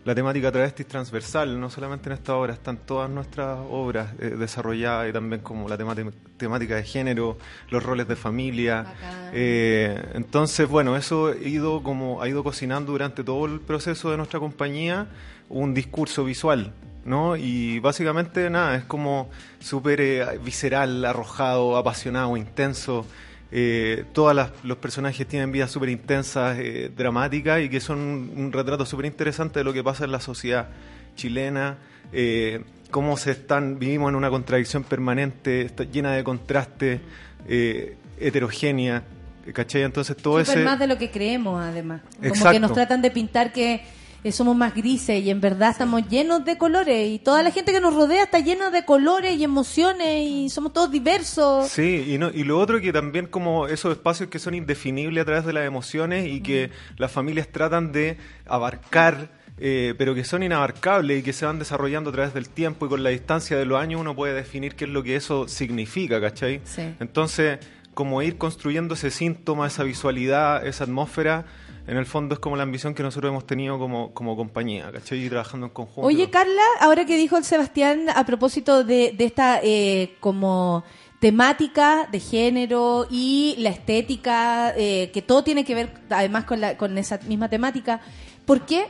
la temática travesti es transversal, no solamente en esta obra, están todas nuestras obras eh, desarrolladas y también como la temática, de género, los roles de familia. Eh, entonces, bueno, eso ha ido, como, ha ido cocinando durante todo el proceso de nuestra compañía un discurso visual. ¿no? Y básicamente nada, es como súper eh, visceral, arrojado, apasionado, intenso. Eh, todos los personajes tienen vidas súper intensas, eh, dramáticas y que son un, un retrato súper interesante de lo que pasa en la sociedad chilena, eh, cómo se están, vivimos en una contradicción permanente, está llena de contrastes, eh, heterogénea, ¿cachai? Entonces todo Súper ese... más de lo que creemos, además. Como que nos tratan de pintar que eh, somos más grises y en verdad estamos llenos de colores y toda la gente que nos rodea está llena de colores y emociones y somos todos diversos. Sí, y, no, y lo otro que también como esos espacios que son indefinibles a través de las emociones y que las familias tratan de abarcar, eh, pero que son inabarcables y que se van desarrollando a través del tiempo y con la distancia de los años uno puede definir qué es lo que eso significa, ¿cachai? Sí. Entonces, como ir construyendo ese síntoma, esa visualidad, esa atmósfera, en el fondo es como la ambición que nosotros hemos tenido como, como compañía, ¿cachai? Y trabajando en conjunto. Oye, Carla, ahora que dijo el Sebastián a propósito de, esta eh, como temática de género y la estética, eh, que todo tiene que ver además con, la, con esa misma temática, ¿por qué?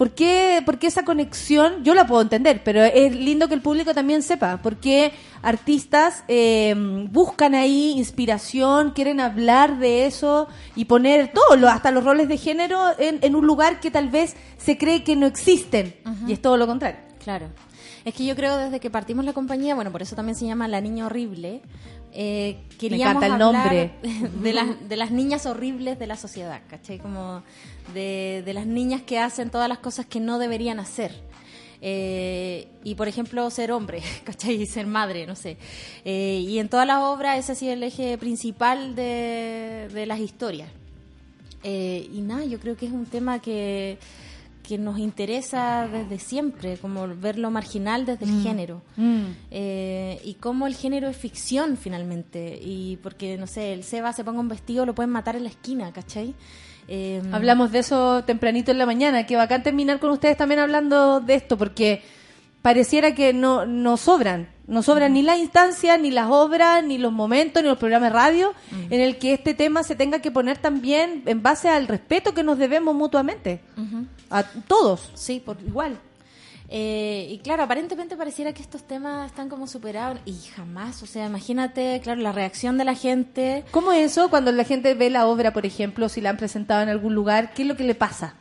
¿Por qué, por qué esa conexión? Yo la puedo entender, pero es lindo que el público también sepa. ¿Por qué artistas eh, buscan ahí inspiración, quieren hablar de eso y poner todo, lo- hasta los roles de género en, en un lugar que tal vez se cree que no existen? Y es todo lo contrario. Claro. Es que yo creo desde que partimos la compañía, bueno, por eso también se llama La Niña Horrible, eh, queríamos encanta el nombre. de las, de las niñas horribles de la sociedad, ¿cachai? Como de, de las niñas que hacen todas las cosas que no deberían hacer. Eh, y por ejemplo ser hombre, ¿cachai? Y ser madre, no sé. Eh, y en todas las obras ese ha sido el eje principal de, de las historias. Eh, y nada, yo creo que es un tema que, que nos interesa desde siempre, como ver lo marginal desde el Mm. género. Mm. Eh, y cómo el género es ficción finalmente. Y porque, no sé, el Seba se ponga un vestido, lo pueden matar en la esquina, ¿cachai? Eh, Hablamos de eso tempranito en la mañana, que bacán terminar con ustedes también hablando de esto, porque pareciera que no, no sobran, no sobran ni las instancias, ni las obras, ni los momentos, ni los programas de radio, en el que este tema se tenga que poner también en base al respeto que nos debemos mutuamente. A todos. Sí, por igual. Eh, y claro, aparentemente pareciera que estos temas están como superados y jamás, o sea, imagínate, claro, la reacción de la gente. ¿Cómo es eso cuando la gente ve la obra, por ejemplo, si la han presentado en algún lugar? ¿Qué es lo que le pasa?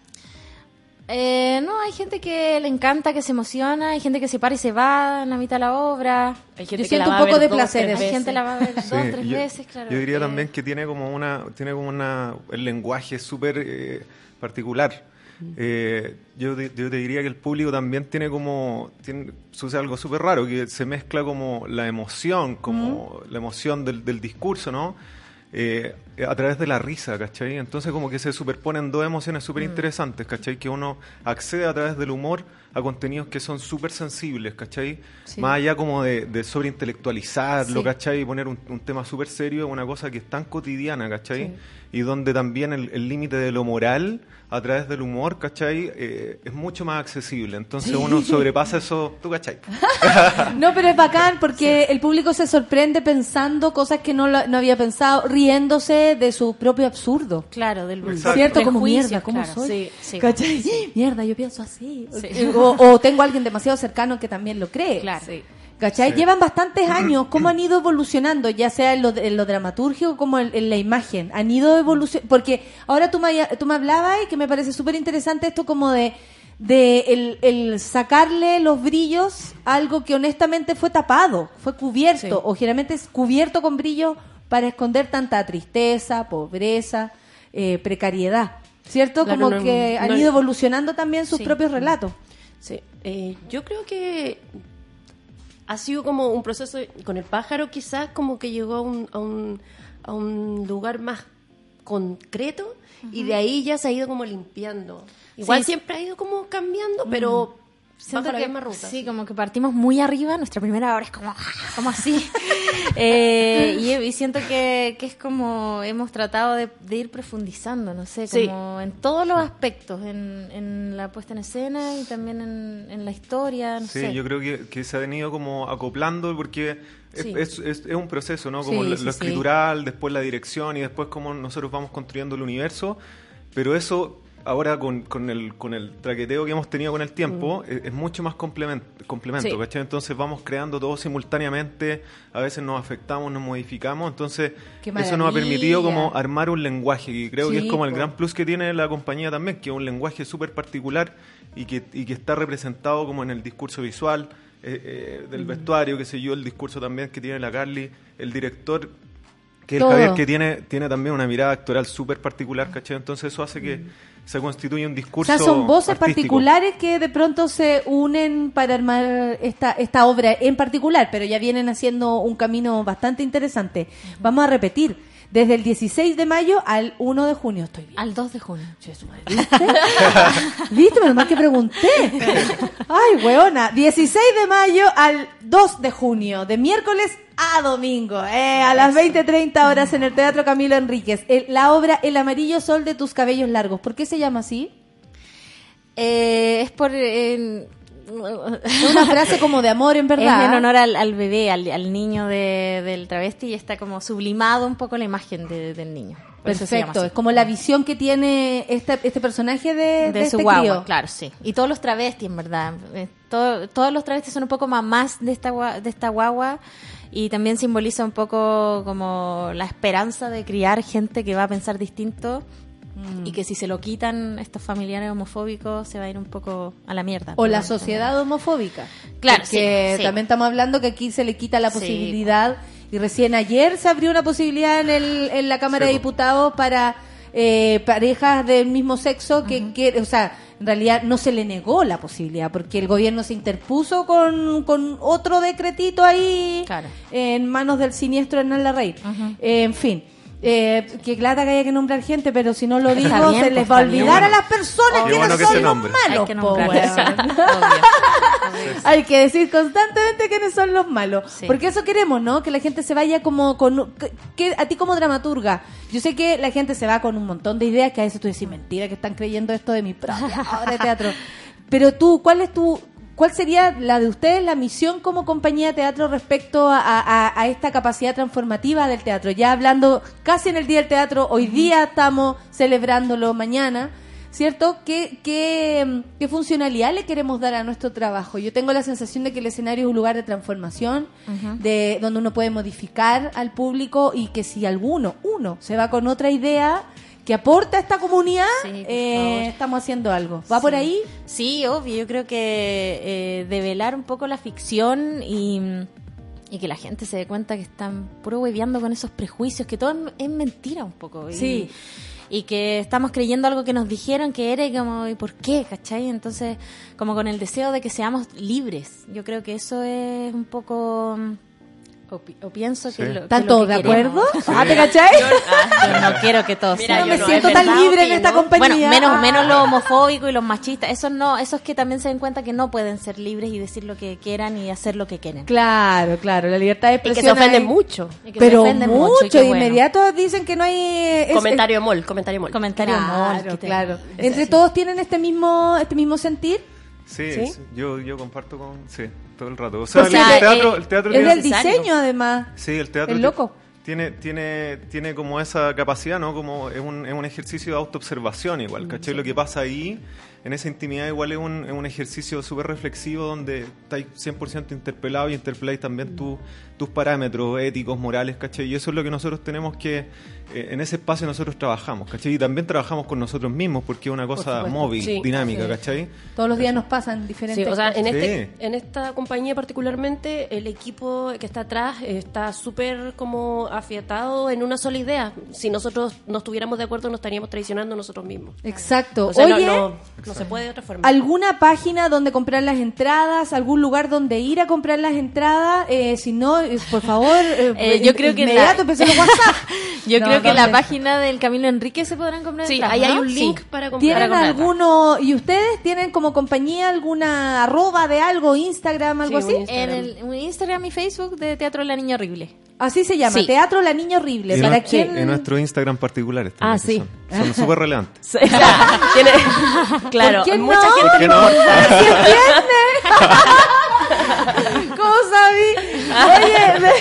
Eh, no, hay gente que le encanta, que se emociona, hay gente que se para y se va en la mitad de la obra. Hay gente Yo que siento la va un poco de placer Hay gente la va a ver dos, Sí, tres yo, veces, claro. yo diría Eh, también que tiene como una, tiene como una, el lenguaje súper eh, particular. Eh, yo, te- yo te diría que el público también tiene como, tiene, sucede algo súper raro, que se mezcla como la emoción, como la emoción del, del discurso, ¿no? Eh, a través de la risa, ¿cachai? Entonces como que se superponen dos emociones súper interesantes, ¿cachai? Que uno accede a través del humor a contenidos que son súper sensibles, ¿cachai? Sí. Más allá como de, de sobreintelectualizarlo, Sí. ¿cachai? Y poner un, un tema súper serio una cosa que es tan cotidiana, ¿cachai? Sí. Y donde también el límite de lo moral a través del humor, ¿cachai? Eh, es mucho más accesible. Entonces Sí. uno sobrepasa eso, ¿tú cachai? No, pero es bacán porque el público se sorprende pensando cosas que no, lo- no había pensado, riéndose de su propio absurdo. Claro, del Exacto. ¿Cierto? Como mierda, ¿cómo claro, soy? sí, sí. ¿Cachai? Mierda, yo pienso así. Sí. O, o tengo a alguien demasiado cercano que también lo cree. Claro. ¿Cachai? Sí. Llevan bastantes años. ¿Cómo han ido evolucionando? Ya sea en lo, en lo dramatúrgico como en, en la imagen. Han ido evolucionando. Porque ahora tú me, tú me hablabas y que me parece súper interesante esto como de, de el, el sacarle los brillos a algo que honestamente fue tapado, fue cubierto, Sí. o generalmente es cubierto con brillo para esconder tanta tristeza, pobreza, eh, precariedad. ¿Cierto? Claro, como no- que han no- ido evolucionando también sus Sí. propios relatos. Sí, eh, yo creo que ha sido como un proceso con el pájaro, quizás como que llegó a un, a un, a un lugar más concreto y de ahí ya se ha ido como limpiando. Igual Sí. siempre ha ido como cambiando, pero Siento que, misma ruta. sí, como que partimos muy arriba, nuestra primera hora es como, ah, como así. Eh, y, y siento que, que es como hemos tratado de, de ir profundizando, no sé, Sí. como en todos los aspectos, en, en la puesta en escena y también en, en la historia, no Sí, sé. yo creo que, que se han ido como acoplando porque es, Sí. es, es- es un proceso, ¿no? Como Sí, lo, sí, lo sí. escritural, después la dirección y después cómo nosotros vamos construyendo el universo. Pero eso ahora con, con, el, con el traqueteo que hemos tenido con el tiempo, Mm. es, es mucho más complemento, complemento Sí. ¿cachai? Entonces vamos creando todo simultáneamente, a veces nos afectamos, nos modificamos, entonces Qué eso nos ha permitido como armar un lenguaje y creo que es como el gran plus que tiene la compañía también, que es un lenguaje súper particular y que, y que está representado como en el discurso visual eh, eh, del Mm. vestuario, que sé yo, el discurso también que tiene la Carly, el director que el Todo. Javier que tiene, tiene también una mirada actoral súper particular, ¿cachai? Entonces eso hace que se constituya un O discurso sea, son voces artístico. particulares que de pronto se unen para armar esta, esta obra en particular, pero ya vienen haciendo un camino bastante interesante. Vamos a repetir. Desde el 16 de mayo al 1 de junio estoy bien. Al 2 de junio. ¿Viste? ¿Viste? Menos mal que pregunté. Ay, weona. 16 de mayo al 2 de junio, de miércoles a domingo, eh, a las 20.30 horas en el Teatro Camilo Enríquez. El- la obra El amarillo sol de tus cabellos largos. ¿Por qué se llama así? Eh, es por... Es una frase como de amor, en verdad. Es en honor al, al bebé, al, al niño de- del travesti y está como sublimado un poco la imagen de- del niño. Perfecto, es como la visión que tiene este, este personaje de, de, de su este guagua, crío. claro, sí. Y todos los travestis, en verdad. Eh, todo- todos los travestis son un poco mamás de esta, de esta guagua y también simboliza un poco como la esperanza de criar gente que va a pensar distinto Mm. y que si se lo quitan estos familiares homofóbicos se va a ir un poco a la mierda. O la sociedad homofóbica. Claro, Porque sí, sí. también estamos hablando que aquí se le quita la Sí. posibilidad, y recién ayer se abrió una posibilidad en, el, en la Cámara de Diputados para eh, parejas del mismo sexo que, que, o sea, en realidad no se le negó la posibilidad, porque el gobierno se interpuso con, con otro decretito ahí en manos del siniestro Hernán Larraín. Eh, en fin. Eh, que lata que haya que nombrar gente, pero si no lo digo, bien, se pues, les va a olvidar a las personas Qué que bueno no que son los malos. Hay que po, nombrar, weón. sí, Hay que decir constantemente quiénes son los malos. Sí. Porque eso queremos, ¿no? Que la gente se vaya como con... que- que a ti como dramaturga, yo sé que la gente se va con un montón de ideas que a veces tú decís, mentira, que están creyendo esto de mi propia obra de teatro. Pero tú, ¿cuál es tu... ¿Cuál sería la de ustedes, la misión como compañía de teatro respecto a, a- a esta capacidad transformativa del teatro? Ya hablando casi en el Día del Teatro, hoy día estamos celebrándolo mañana. ¿Cierto? ¿Qué, qué, ¿Qué funcionalidad le queremos dar a nuestro trabajo? Yo tengo la sensación de que el escenario es un lugar de transformación, de donde uno puede modificar al público y que si alguno, uno, se va con otra idea que aporta a esta comunidad, Sí, eh, estamos haciendo algo. ¿Va por ahí? Sí, obvio. Yo creo que eh, develar un poco la ficción y, y que la gente se dé cuenta que están puro hueveando con esos prejuicios, que todo es- es mentira un poco. Y, Sí. Y que estamos creyendo algo que nos dijeron que era y como, ¿y por qué? ¿Cachai? Entonces, como con el deseo de que seamos libres. Yo creo que eso es un poco... O, pi- o pienso que Sí. lo, ¿Están todos de acuerdo? Ah, ¿te cachai? Yo, ah, yo no quiero que todos Mira, sean. yo no me es siento tan libre en esta compañía. Bueno, menos, Ah. menos los homofóbicos y los machistas. Esos no, esos que también se den cuenta que no pueden ser libres y decir lo que quieran y hacer lo que quieren. Claro, claro, la libertad de Y que expresión. se ofenden mucho. Y que se Pero ofenden mucho, mucho, y qué de bueno. inmediato dicen que no hay... es- comentario mol, comentario mol. Comentario Claro, mol, claro. es ¿Entre así. todos tienen este mismo, este mismo sentir? Sí, ¿Sí? sí, Yo, yo comparto con... Sí, todo el rato. O O sea, el, teatro, eh, el teatro es tiene- del diseño, además. Sí, el teatro ti- loco. Tiene, tiene, tiene como esa capacidad, ¿no? Como es un, es un ejercicio de autoobservación igual, ¿cachai? Lo que pasa ahí, en esa intimidad igual es un, es un ejercicio súper reflexivo donde estáis 100% interpelado y interpeláis también tu- tus parámetros éticos, morales, ¿cachai? Y eso es lo que nosotros tenemos que, en ese espacio nosotros trabajamos, ¿cachai? Y también trabajamos con nosotros mismos porque es una cosa móvil, Sí. dinámica, Sí. ¿cachai? Todos los días nos pasan diferentes Sí, o sea, en, este, en esta compañía particularmente, el equipo que está atrás eh, está súper como afiatado en una sola idea. Si nosotros no estuviéramos de acuerdo, nos estaríamos traicionando nosotros mismos. Exacto. O sea, no- Oye, no, no se puede de otra forma. ¿alguna página donde comprar las entradas? ¿Algún lugar donde ir a comprar las entradas? Eh, si no, eh, por favor, eh, Eh, yo creo que la- inmediato los WhatsApp. Yo No, creo que la página del Camilo Enrique se podrán comprar Sí, entradas, ahí hay un link Sí. para comprar. ¿Tienen Para alguno, y ustedes tienen como compañía alguna arroba de algo, Instagram, algo Sí, así? un En el un Instagram y Facebook de Teatro La Niña Horrible. Así se llama, Sí. Teatro La Niña Horrible. Y ¿Para en, quién? en nuestro Instagram particulares Ah, sí. Son súper relevantes. Sí, o sea, tiene- claro, qué mucha no? gente ¿Qué le no? importa. ¿Sí entiende? ¿Cómo sabí? Oye,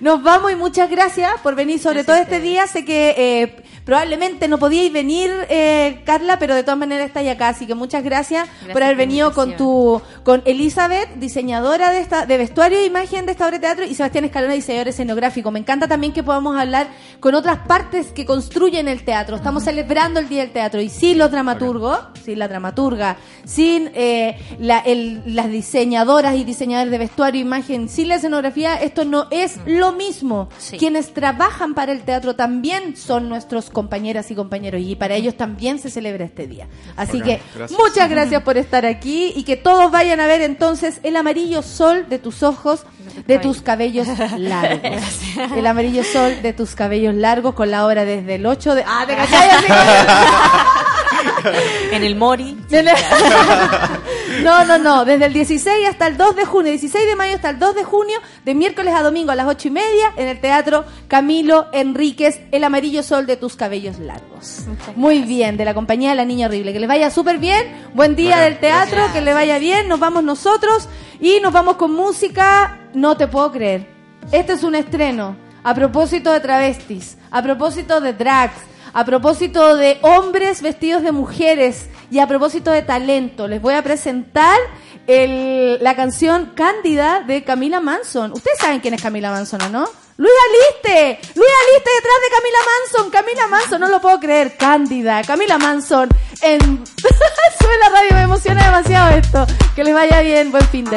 nos vamos y muchas gracias por venir sobre todo este día. Sé que eh, Probablemente no podíais venir, eh, Carla, pero de todas maneras estáis acá, así que muchas gracias, Gracias por haber venido con tu, con Elizabeth, diseñadora de esta, de vestuario e imagen de esta obra de teatro, y Sebastián Escalona, diseñador escenográfico. Me encanta también que podamos hablar con otras partes que construyen el teatro. Estamos celebrando el Día del Teatro, y sin los dramaturgos, sin la dramaturga, sin eh, la- el- las diseñadoras y diseñadores de vestuario, imagen, sin la escenografía, esto no es lo mismo. Quienes trabajan para el teatro también son nuestros compañeras y compañeros y para ellos también se celebra este día. Así que gracias. muchas gracias por estar aquí y que todos vayan a ver entonces el amarillo sol de tus ojos, de tus cabellos largos. El amarillo sol de tus cabellos largos con la obra desde el 8 de... Ah, te cachai, en el Mori. No, no, no. Desde el 16 hasta el 2 de junio, 16 de mayo hasta el 2 de junio, de miércoles a domingo a las 8 y media, en el Teatro Camilo Enríquez, El Amarillo Sol de tus cabellos largos. Muy bien, de la compañía de La Niña Horrible. Que les vaya súper bien. Buen día del teatro, que le vaya bien. Nos vamos nosotros y nos vamos con música. No te puedo creer. Este es un estreno. A propósito de travestis, a propósito de drags, a propósito de hombres vestidos de mujeres y a propósito de talento, les voy a presentar la canción Cándida de Camila Manson. Ustedes saben quién es Camila Manson, ¿o no? Luis Aliste, Luis Aliste detrás de Camila Manson, Camila Manson, no lo puedo creer, Cándida, Camila Manson. En... Sube la radio, me emociona demasiado esto. Que les vaya bien, buen fin de...